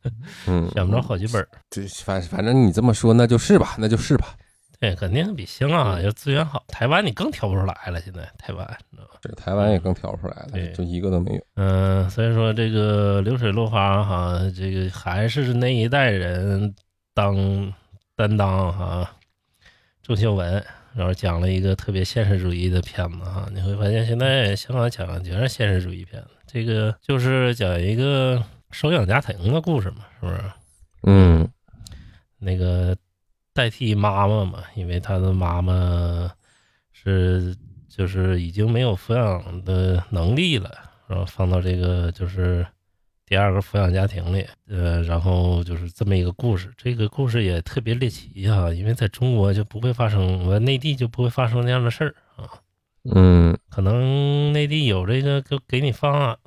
嗯，想不着好剧本儿。这反反正你这么说，那就是吧，那就是吧。对，肯定比香港要资源好。台湾你更挑不出来了，现在台湾，你知道吧？这台湾也更挑不出来了对，就一个都没有。嗯，所以说这个流水落花哈，这个还是那一代人当担当哈。郑秀文，然后讲了一个特别现实主义的片子哈，你会发现现在香港讲的全是现实主义片子，这个就是讲一个收养家庭的故事嘛，是不是？嗯那个代替妈妈嘛，因为他的妈妈是就是已经没有抚养的能力了，然后放到这个就是第二个抚养家庭里，呃，然后就是这么一个故事。这个故事也特别猎奇哈、因为在中国就不会发生，我内地就不会发生那样的事儿啊。嗯可能内地有这个，就给你放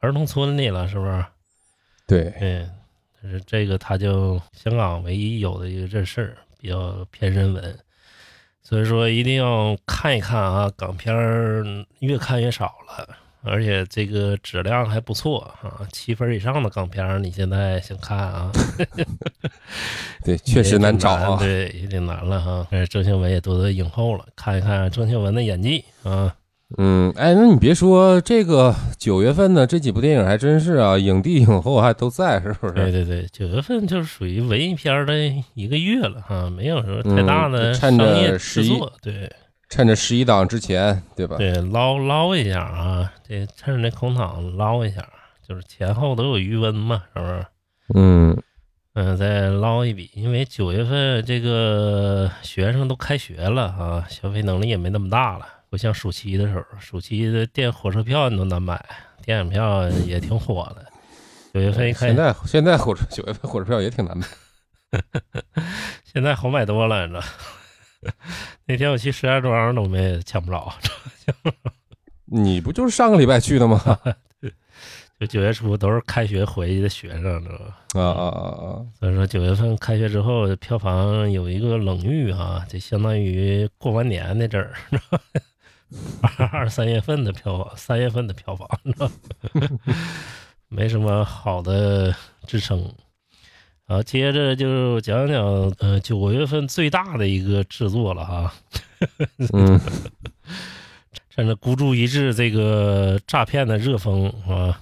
儿童村里了，是不是？对，嗯，但是这个他就香港唯一有的一个这事儿比较偏人文，所以说一定要看一看啊，港片儿越看越少了，而且这个质量还不错啊，七分以上的港片儿你现在想看啊，对，确实难找啊。对，有点难了哈。但是郑秀文也夺得影后了，看一看郑秀文的演技啊。嗯，哎，那你别说这个九月份的这几部电影还真是啊，影帝影后还都在，是不是？对对对，九月份就是属于文艺片的一个月了哈，没有什么太大的嗯趁着商业十一制作，对趁着十一档之前，对吧？对，捞捞一下啊，这趁着那空档捞一下，就是前后都有余温嘛，是不是？嗯嗯，再捞一笔，因为九月份这个学生都开学了啊，消费能力也没那么大了，不像暑期的时候，暑期的电火车票你都难买，电影票也挺火的。九月份一开现，在现在火车九月份火车票也挺难买。现在好买多了，你知道？那天我去石家庄都没抢不着，你不就是上个礼拜去的吗？就九月初都是开学回去的学生，知道吧？啊啊啊啊！所以说九月份开学之后，票房有一个冷遇啊，就相当于过完年那阵儿，二三月份的票房，三月份的票房，没什么好的支撑。啊接着就讲讲呃九月份最大的一个制作了哈，嗯 趁着孤注一掷这个诈骗的热风啊，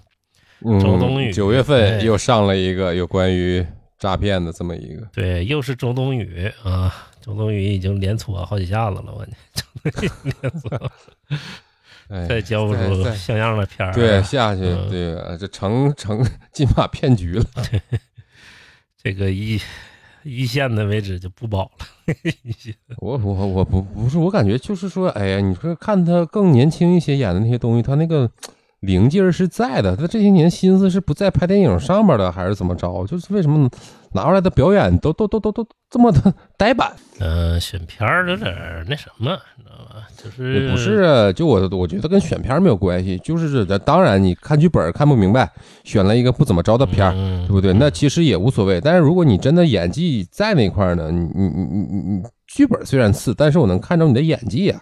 嗯，周冬雨九月份哎又上了一个有关于诈骗的这么一个，对，又是周冬雨啊，周冬雨已经连搓好几下子了，我连搓。哎，再交不出像样的片儿，对，下去嗯对啊，这成成金马骗局了。这个一一线的位置就不保了。我我我不不是，我感觉就是说，哎呀，你说看他更年轻一些演的那些东西，他那个灵劲儿是在的，他这些年心思是不在拍电影上面的，还是怎么着？就是为什么拿出来的表演都都都都都这么的 呆板？嗯、选片儿有点儿那什么，你知道吧？就是不是，啊就我我觉得跟选片儿没有关系，就是这当然你看剧本儿看不明白，选了一个不怎么着的片儿，嗯对不对？那其实也无所谓。但是如果你真的演技在那块儿呢，你你你你你你剧本虽然次，但是我能看着你的演技啊。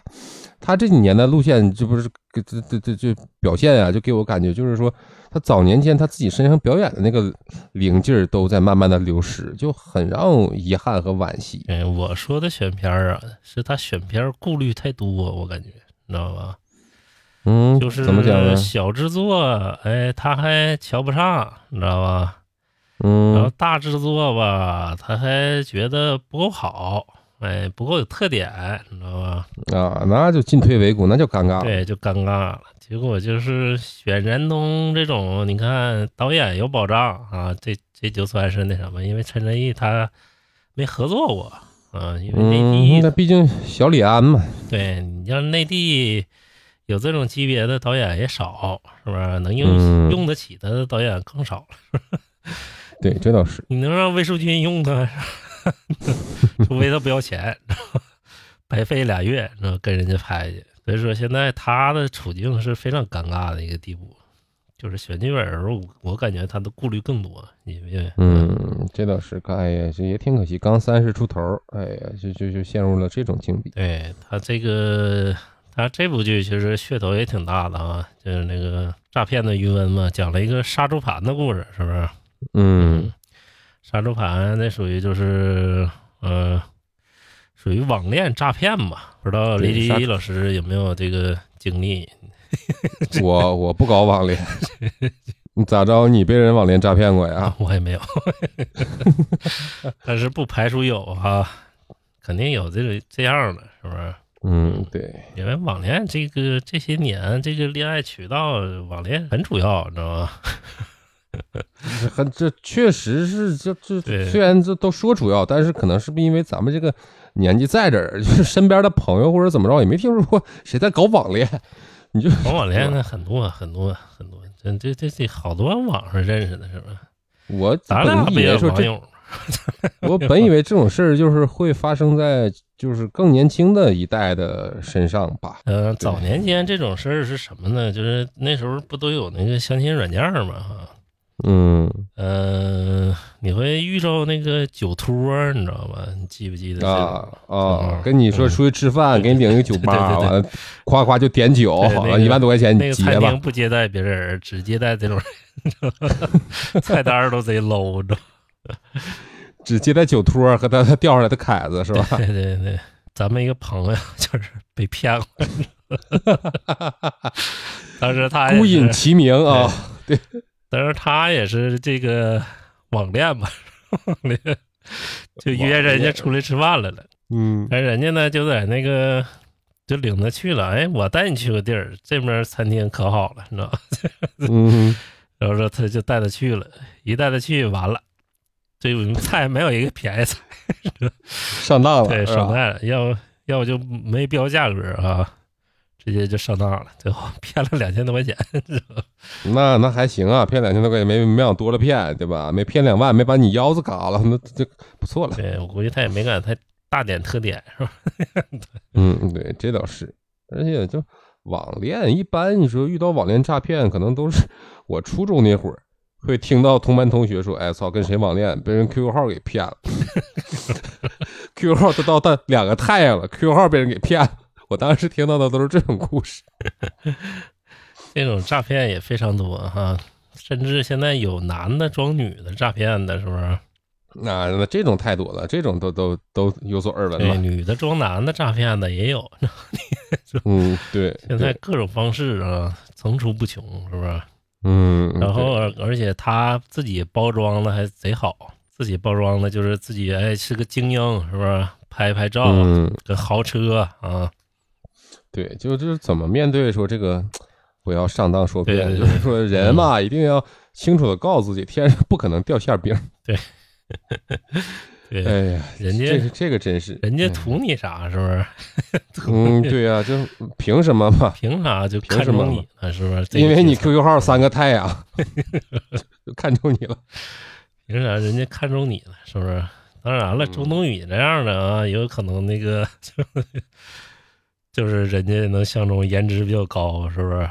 他这几年的路线，这不是这这这这表现啊，就给我感觉就是说，他早年间他自己身上表演的那个灵劲儿都在慢慢的流失，就很让我遗憾和惋惜。哎，我说的选片儿啊，是他选片儿顾虑太多，我感觉，你知道吧？嗯，就是怎么讲呢？小制作，哎，他还瞧不上，你知道吧？嗯然后嗯大制作吧，他还觉得不够好，哎，不够有特点，你知道吧？啊，那就进退维谷，那就尴尬了。对，就尴尬了。结果就是选燃冬这种，你看导演有保障啊，这这就算是那什么，因为陈哲艺他没合作过啊，因为内嗯，地、那毕竟小李安嘛，对你像内地有这种级别的导演也少，是不是？能用、嗯用得起他的导演更少了。对，这倒是。你能让魏淑君用他，除非他不要钱，白费俩月，然后跟人家拍去。所以说，现在他的处境是非常尴尬的一个地步，就是选剧本的时候，我我感觉他的顾虑更多，因为嗯，这倒是，哎呀，这也挺可惜，刚三十出头儿，哎呀，就就就陷入了这种境地。对他这个他这部剧其实噱头也挺大的啊，就是那个诈骗的余温嘛，讲了一个杀猪盘的故事，是不是？嗯，杀猪盘那属于就是呃，属于网恋诈骗吧？不知道李迪老师有没有这个经历？我我不搞网恋，你 咋着？你被人网恋诈骗过呀？我也没有，但是不排除有哈、肯定有这个这样的，是不是？嗯，对，因为网恋这个这些年这个恋爱渠道，网恋很主要，你知道吗？这很这确实是这这虽然这都说主要，但是可能是不是因为咱们这个年纪在这儿，就是身边的朋友或者怎么着，也没听说过谁在搞网恋。你就搞网恋的很多很多很多，这这这这好多网上认识的，是吧？我咱俩不本以为说这，也是网友？我本以为这种事儿就是会发生在就是更年轻的一代的身上吧。呃，早年间这种事儿是什么呢？就是那时候不都有那个相亲软件儿嘛，哈，嗯。嗯、你会遇着那个酒托儿，你知道吧？你记不记得？啊啊嗯，跟你说嗯出去吃饭，给你领一个酒吧，对对对。完了夸夸就点酒，好了一万多块钱那个餐厅。不接待别人，只接待这种人，菜单都贼 low，你知道吗只接待酒托和他他掉下来的凯子是吧？对对对，咱们一个朋友就是被骗了，当时他也孤饮是，其名啊，当时他也是这个 网恋吧，网恋就约人家出来吃饭来了，嗯而人家呢就在那个就领他去了，哎，我带你去个地儿，这边餐厅可好了，你知道吧？嗯，然后说他就带他去了，一带他去完了，这种菜没有一个便宜菜，上当了，对，上当了，要要不就没标价格啊，直接就上当了，最后 骗了两千多块钱，那那还行啊，骗两千多块钱没没往多了骗，对吧？没骗两万，没把你腰子嘎了，那这不错了。对我估计他也没敢太大点特点，是吧？嗯，对，这倒是，而且就网恋，一般你说遇到网恋诈骗，可能都是我初中那会儿会听到同班同学说，哎操，跟谁网恋，被人 QQ 号给骗了，QQ 号都到到两个太阳了，QQ 号被人给骗了。我当时听到的都是这种故事。这种诈骗也非常多哈，甚至现在有男的装女的诈骗的，是不是？那那这种太多了，这种都都都有所耳闻对，了。女的装男的诈骗的也有，嗯，对，现在各种方式啊层出不穷，是不是？嗯，然后而而且他自己包装的还贼好，自己包装的就是自己哎是个精英，是不是？拍拍照，嗯，跟豪车啊，对，就就是怎么面对说这个不要上当受骗，对对对就是说人嘛，一定要清楚的告诉自己，天上不可能掉馅饼。对，哎呀，人家这个这个真是人家图你啥，是不是？嗯，对呀、就凭什么嘛？凭啥就看凭什么中你了，是不是？因为你 QQ 号三个太阳，就看中你了。凭啥人家看中你了，是不是？当然了，嗯周冬雨这样的啊，也有可能那个就是人家能相中颜值比较高，是不是？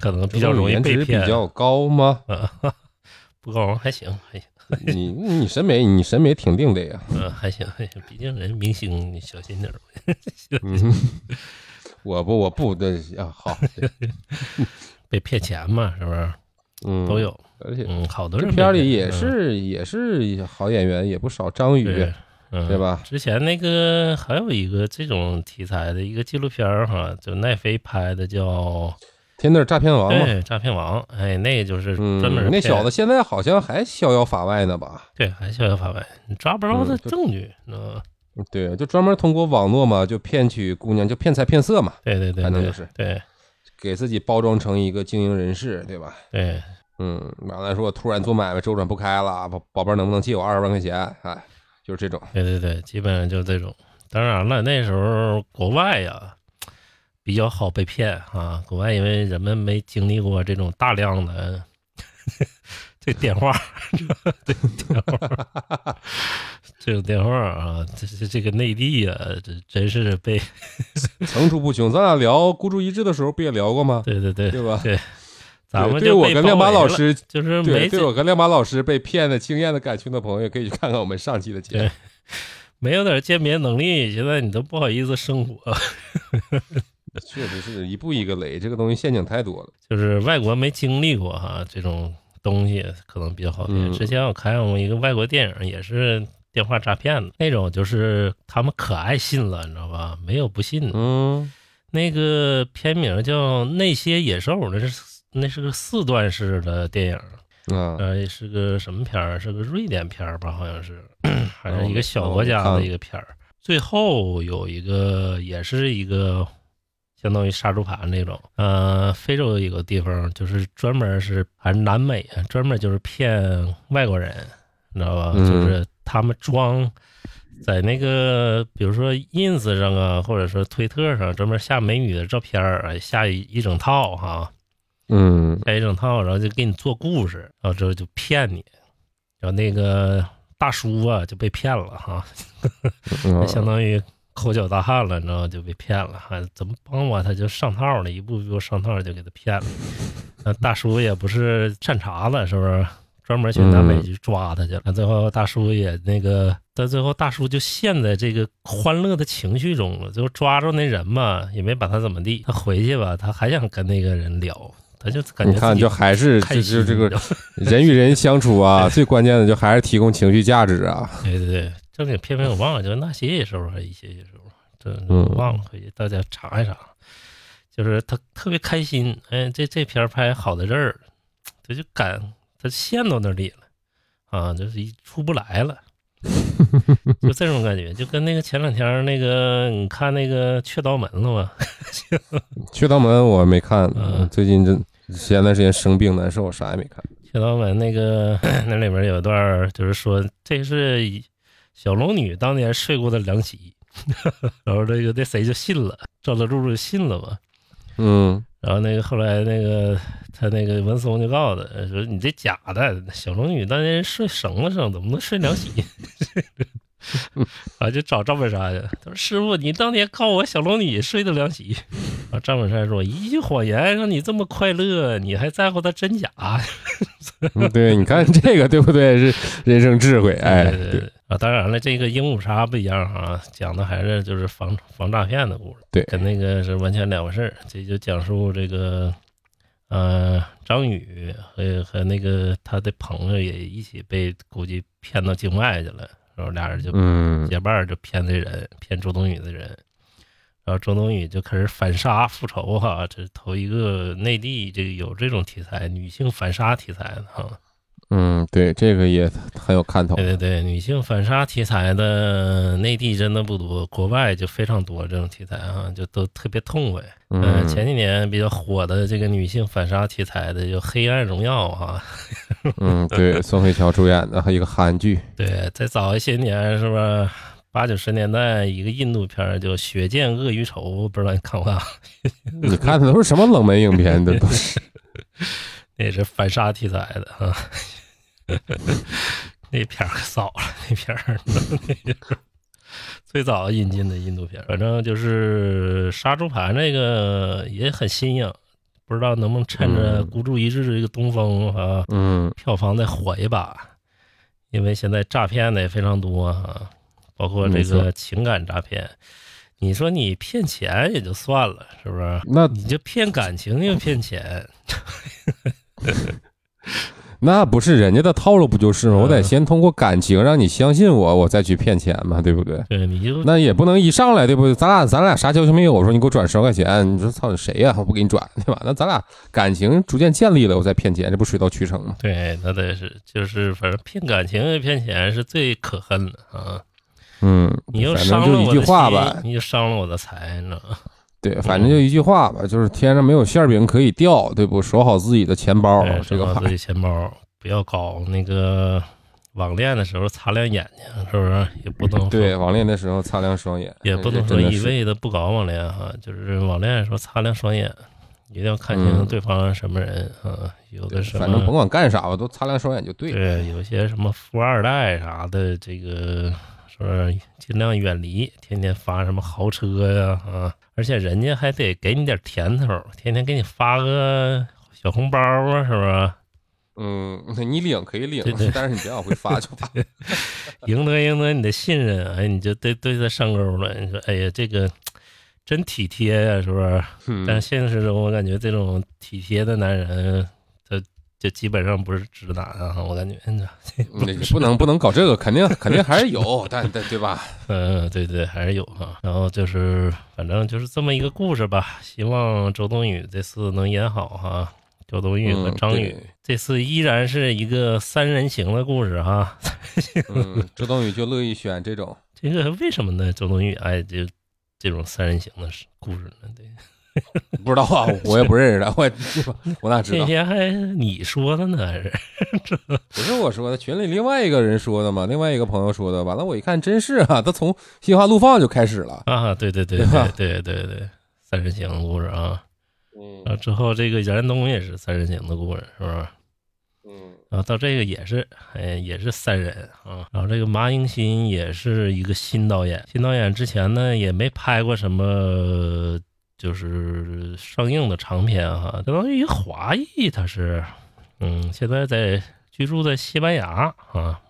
可能比较容易颜值比。较高吗？啊，不高还行，还行，你你审美你审美挺定的呀。嗯，还行，还行，毕竟人明星，你小心点儿。嗯，我不我不对啊，好，被骗钱嘛，是不是？嗯，都。有，而且嗯，好多这人片里也是也是好演员，也不少。张宇对，嗯，对吧？之前那个还有一个这种题材的一个纪录片儿哈，就奈飞拍的叫天那诈骗王嘛。对诈骗王，哎，那个就是嗯专门，那小子现在好像还逍遥法外呢吧？对还逍遥法外，你抓不着他证据，嗯，对，就专门通过网络嘛，就骗取姑娘，就骗财骗色嘛，对对对，对反正就是对给自己包装成一个精英人士，对吧？对，嗯，完了说我突然做买卖周转不开了，宝宝贝儿能不能借我二十万块钱？哎，就是这种。对对对，基本上就这种。当然了，那时候国外呀比较好被骗啊，国外因为人们没经历过这种大量的这电话，这电话，这种电话啊，这这这个内地呀、这真是被 层出不穷。咱俩聊孤注一掷的时候不也聊过吗？对对对对吧？对，咱们对对我跟亮马老师，就是对没对我跟亮马老师被骗的经验的感情的朋友，可以去看看我们上期的节目。没有点鉴别能力，现在你都不好意思生活。确实是一步一个雷，这个东西陷阱太多了。就是外国没经历过哈这种东西，可能比较好之前我看过一个外国电影，也是电话诈骗的那种，就是他们可爱信了，你知道吧？没有不信的。嗯那个片名叫《那些野兽》，那是那是个四段式的电影，嗯，呃，是个什么片儿？是个瑞典片儿吧？好像是，还是一个小哦国家的一个片儿。最后有一个，也是一个相当于杀猪盘那种。呃，非洲有一个地方，就是专门是还是南美啊，专门就是骗外国人，你知道吧？嗯就是他们装在那个，比如说 ins 上啊，或者说推特上，专门下美女的照片儿，哎下一一整套哈。嗯下一整套，然后就给你做故事，然后之后就骗你，然后那个大叔啊就被骗了哈，嗯，相当于抠脚大汉了，你知道？就被骗了，还怎么帮我他就上套了，一步一步上套就给他骗了。那大叔也不是善茬子，是不是？专门去南美嗯去抓他去了。最后大叔也那个，到最后大叔就陷在这个欢乐的情绪中了。最后抓住那人嘛，也没把他怎么地。他回去吧，他还想跟那个人聊，他就感觉你看，就还是就是这个 人与人相处啊，最关键的就还是提供情绪价值啊。对对对，正经片名我忘了，就是那些时候还一些些时候，这忘了，回去大家查一查。就是他特别开心，哎，这这片拍好在这儿，他就感他陷到那里了，啊，就是一出不来了，就这种感觉，就跟那个前两天那个你看那个《雀刀门》了吗？雀刀门我没看，嗯最近这前段时间生病难受，啥也没看。《雀刀门》那个 那里面有一段就是说，这是小龙女当年睡过的凉席，然后这个那谁就信了，赵德柱就信了嘛。嗯，然后那个后来那个他那个文松就告诉他说：“你这假的，小龙女当年睡绳子上，怎么能睡凉席？” 然 后就找赵本山去，他说：“师傅，你当年告我小龙女睡的凉席。”然后张本山说：“一句谎言让你这么快乐，你还在乎它真假？” 嗯对，你看这个对不对？是人生智慧，哎，对对对啊，当然了，这个鹦鹉杀不一样啊，讲的还是就是防防诈骗的故事，对跟那个是完全两回事儿。这就讲述这个，呃，张宇和和那个他的朋友也一起被估计骗到境外去了，然后俩人就嗯结伴儿就骗这人，骗周冬雨的人，然后周冬雨就开始反杀复仇哈，这是头一个内地这个有这种题材女性反杀题材的哈。嗯，对，这个也很有看头。对对对，女性反杀题材的内地真的不多，国外就非常多这种题材啊，就都特别痛快。嗯、嗯，前几年比较火的这个女性反杀题材的，就《黑暗荣耀》啊。嗯，对，宋慧乔主演的，还有一个韩剧，对，再早一些年是不是？八九十年代一个印度片叫《血溅鳄鱼仇》，不知道你看过啊？你看的都是什么冷门影片这，都是。那也是反杀题材的啊。那片儿可早了，那片儿 那就是最早引进的印度片，反正就是杀猪盘那个也很新颖，不知道能不能趁着嗯孤注一掷这个东风啊，嗯票房再火一把，因为现在诈骗的也非常多啊，包括这个情感诈骗。你说你骗钱也就算了，是不是？那你就骗感情又骗钱，那不是人家的套路不就是吗？嗯我得先通过感情让你相信我，我再去骗钱嘛，对不对？对，你就那也不能一上来对不对？咱俩咱俩啥交情没有？我说你给我转十万块钱，你说操你谁呀、我不给你转，对吧？那咱俩感情逐渐建立了，我再骗钱，这不水到渠成吗？对，那得是就是反正骗感情骗钱是最可恨的啊！嗯，你又反伤了我的正就一句话心吧，你就伤了我的财，你知道吗？对，反正就一句话吧，就是天上没有馅饼可以掉，对不？守好自己的钱包对，这个自己钱包，不要搞那个网恋的时候擦亮眼睛，是不是？也不能对，网恋的时候擦亮双眼，也不能说一味的不搞网恋哈，就是网恋的时候擦亮双眼，一定要看清嗯对方什么人啊。有的时候，反正甭管干啥吧，都擦亮双眼就对了。对，有些什么富二代啥的，这个是尽量远离，天天发什么豪车呀啊，而且人家还得给你点甜头，天天给你发个小红包啊，是不是？嗯，你领可以领对对，但是你别往回发就发。赢得赢得你的信任，哎，你就对对他上钩了。你说，哎呀，这个真体贴呀、是不是？嗯但现实中，我感觉这种体贴的男人，他就基本上不是直男啊，我感觉，嗯 那个不能不能搞这个，肯定肯定还是有，但但对吧？嗯，对对，还是有哈。然后就是，反正就是这么一个故事吧。希望周冬雨这次能演好哈。周冬雨和嗯张宇、对这次依然是一个三人行的故事哈。嗯，周冬雨就乐意选这种。这个为什么呢？周冬雨爱这这种三人行的故事呢？对，不知道啊，我也不认识他，我 我哪知道？那天还你说的呢，还是不是我说的，群里另外一个人说的嘛，另外一个朋友说的。完了，我一看，真是啊，他从心花怒放就开始了。啊？对对对对对对对对，三人行的故事啊。嗯然后之后这个严冬也是三人行的故事，是不是？嗯然后到这个也是，哎，也是三人啊。然后这个马英新也是一个新导演，新导演之前呢也没拍过什么就是上映的长片哈，相当于一华裔，他是，嗯，现在在居住在西班牙啊。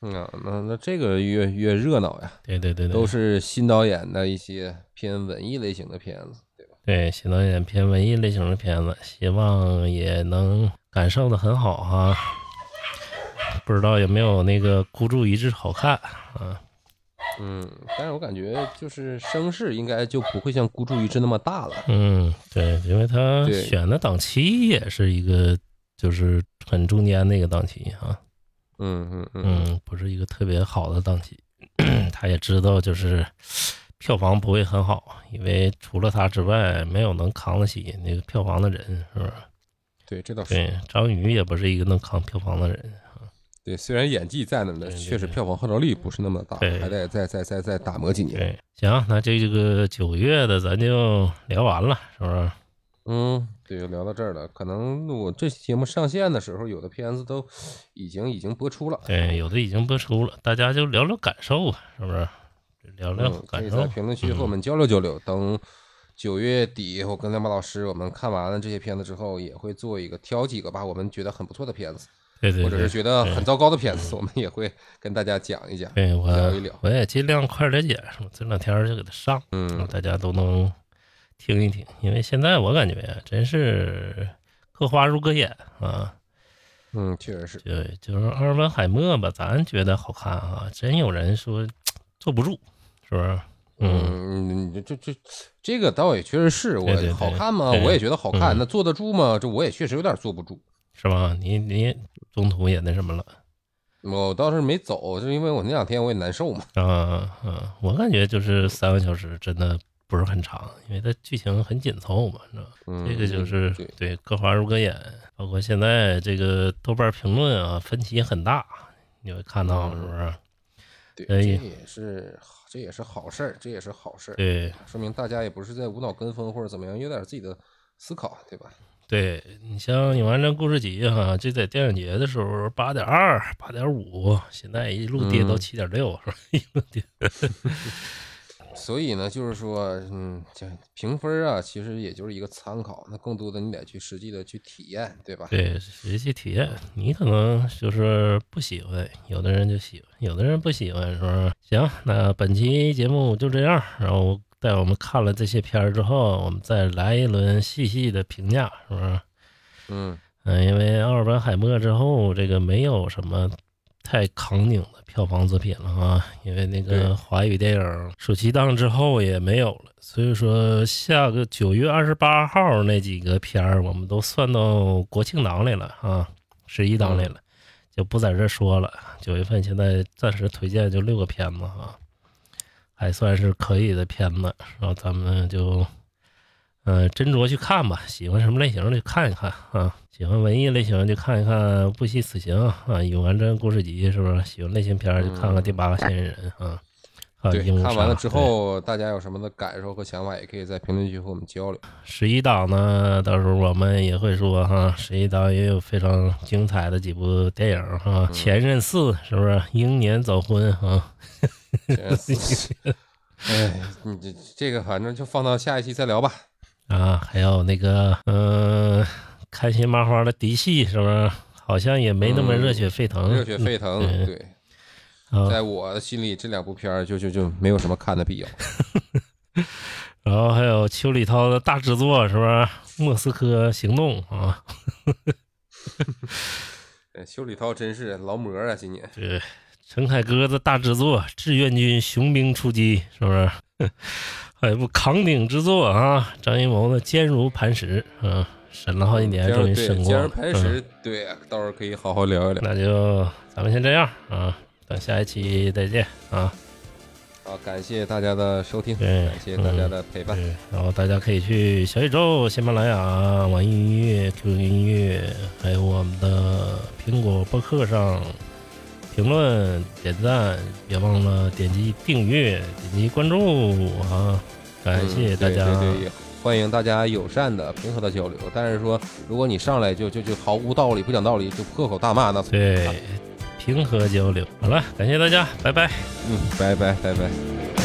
嗯啊，那那这个越越热闹呀，对对对对，都是新导演的一些偏文艺类型的片子，对吧？对新导演偏文艺类型的片子，希望也能感受的很好哈。不知道有没有那个孤注一掷好看啊？嗯，但是我感觉就是声势应该就不会像孤注一掷那么大了。嗯，对，因为他选的档期也是一个就是很中间那个档期啊。嗯嗯嗯嗯，不是一个特别好的档期，他也知道就是票房不会很好，因为除了他之外，没有能扛得起那个票房的人，是不是？对，这倒是。对，张宇也不是一个能扛票房的人。对，虽然演技在那儿呢，确实票房号召力不是那么大，还得再再再再打磨几年。对，行，那这这个九月的咱就聊完了，是不是？嗯，对，就聊到这儿了。可能我这期节目上线的时候，有的片子都已经已经播出了。对，有的已经播出了，大家就聊聊感受啊，是不是？聊聊感受以在。评论区和我们交流交流。等九月底，我跟亮马老师我们看完了这些片子之后，也会做一个挑几个吧，我们觉得很不错的片子，对对对或者是，觉得很糟糕的片子，我们也会跟大家讲一讲。对我聊一聊我也尽量快点剪，是吧？这两天就给它上。嗯，大家都能听一听，因为现在我感觉，真是各花入各眼啊。嗯，确实是。对，就是阿尔本海默吧，咱觉得好看啊，真有人说 坐不住，是不是？嗯，嗯，这这这这个倒也确实是我好看吗？我也觉得好看。嗯那坐得住吗？这我也确实有点坐不住。是吧？你你中途也那什么了我倒是没走，就因为我那两天我也难受嘛。啊啊！我感觉就是三个小时，真的不是很长，因为它剧情很紧凑嘛，是吧？嗯，这个就是对，各花入各眼，包括现在这个豆瓣评论啊，分歧很大，你会看到是不是？对，哎这也是这也是好事儿，这也是好事儿，对说明大家也不是在无脑跟风或者怎么样，有点自己的思考，对吧？对你像《永安镇故事集》哈，这在电影节的时候八点二、八点五，现在一路跌到嗯七点六，是吧？一路跌。所以呢，就是说，嗯，这评分啊，其实也就是一个参考，那更多的你得去实际的去体验，对吧？对，实际体验，你可能就是不喜欢，有的人就喜欢，有的人不喜欢，是不是？行，那本期节目就这样，然后在我们看了这些片儿之后，我们再来一轮细细的评价，是不是？嗯，嗯，因为奥尔本海默之后，这个没有什么太扛顶的票房作品了啊，因为那个华语电影暑期档之后也没有了，所以说下个九月二十八号那几个片儿，我们都算到国庆档里了啊，十一档里了，就不在这儿说了。九月份现在暂时推荐就六个片子啊，还算是可以的片子，然后咱们就。呃，斟酌去看吧，喜欢什么类型的就看一看啊。喜欢文艺类型就看一看《不惜此行》啊，《永安镇故事集》是不是？喜欢类型片就看看《第八个嫌疑人》啊。对，看完了之，后，大家有什么的感受和想法，也可以在评论区和我们交流。十一档呢，到时候我们也会说哈，十一档也有非常精彩的几部电影哈，前任四》是不是？英年早婚啊？哎，你这这个反正就放到下一期再聊吧。啊，还有那个，嗯、开心麻花的嫡系是不是？好像也没那么嗯热血沸腾，热血沸腾，嗯对，啊，在我心里这两部片儿就就就没有什么看的必要。然后还有邱礼涛的大制作是不是？莫斯科行动啊，哎邱礼涛真是劳模啊，今年。对，陈凯歌的大制作《志愿军雄兵出击》是不是？还有一部扛鼎之作啊，张艺谋的《坚如磐石》啊，审了好几年，终于审过了。嗯磐石，对，到时候可以好好聊一聊。那就咱们先这样啊，等下一期再见啊。好，感谢大家的收听，感谢大家的陪伴。对，然后大家可以去小宇宙、喜马拉雅、网易云音乐、QQ 音乐，还有我们的苹果播客上评论、点赞，别忘了点击订阅、点击关注啊！感谢嗯大家。对对对，欢迎大家友善的、平和的交流。但是说，如果你上来就就就毫无道理、不讲道理，就破口大骂，那对平和交流。好了，感谢大家，拜拜。嗯，拜拜拜拜。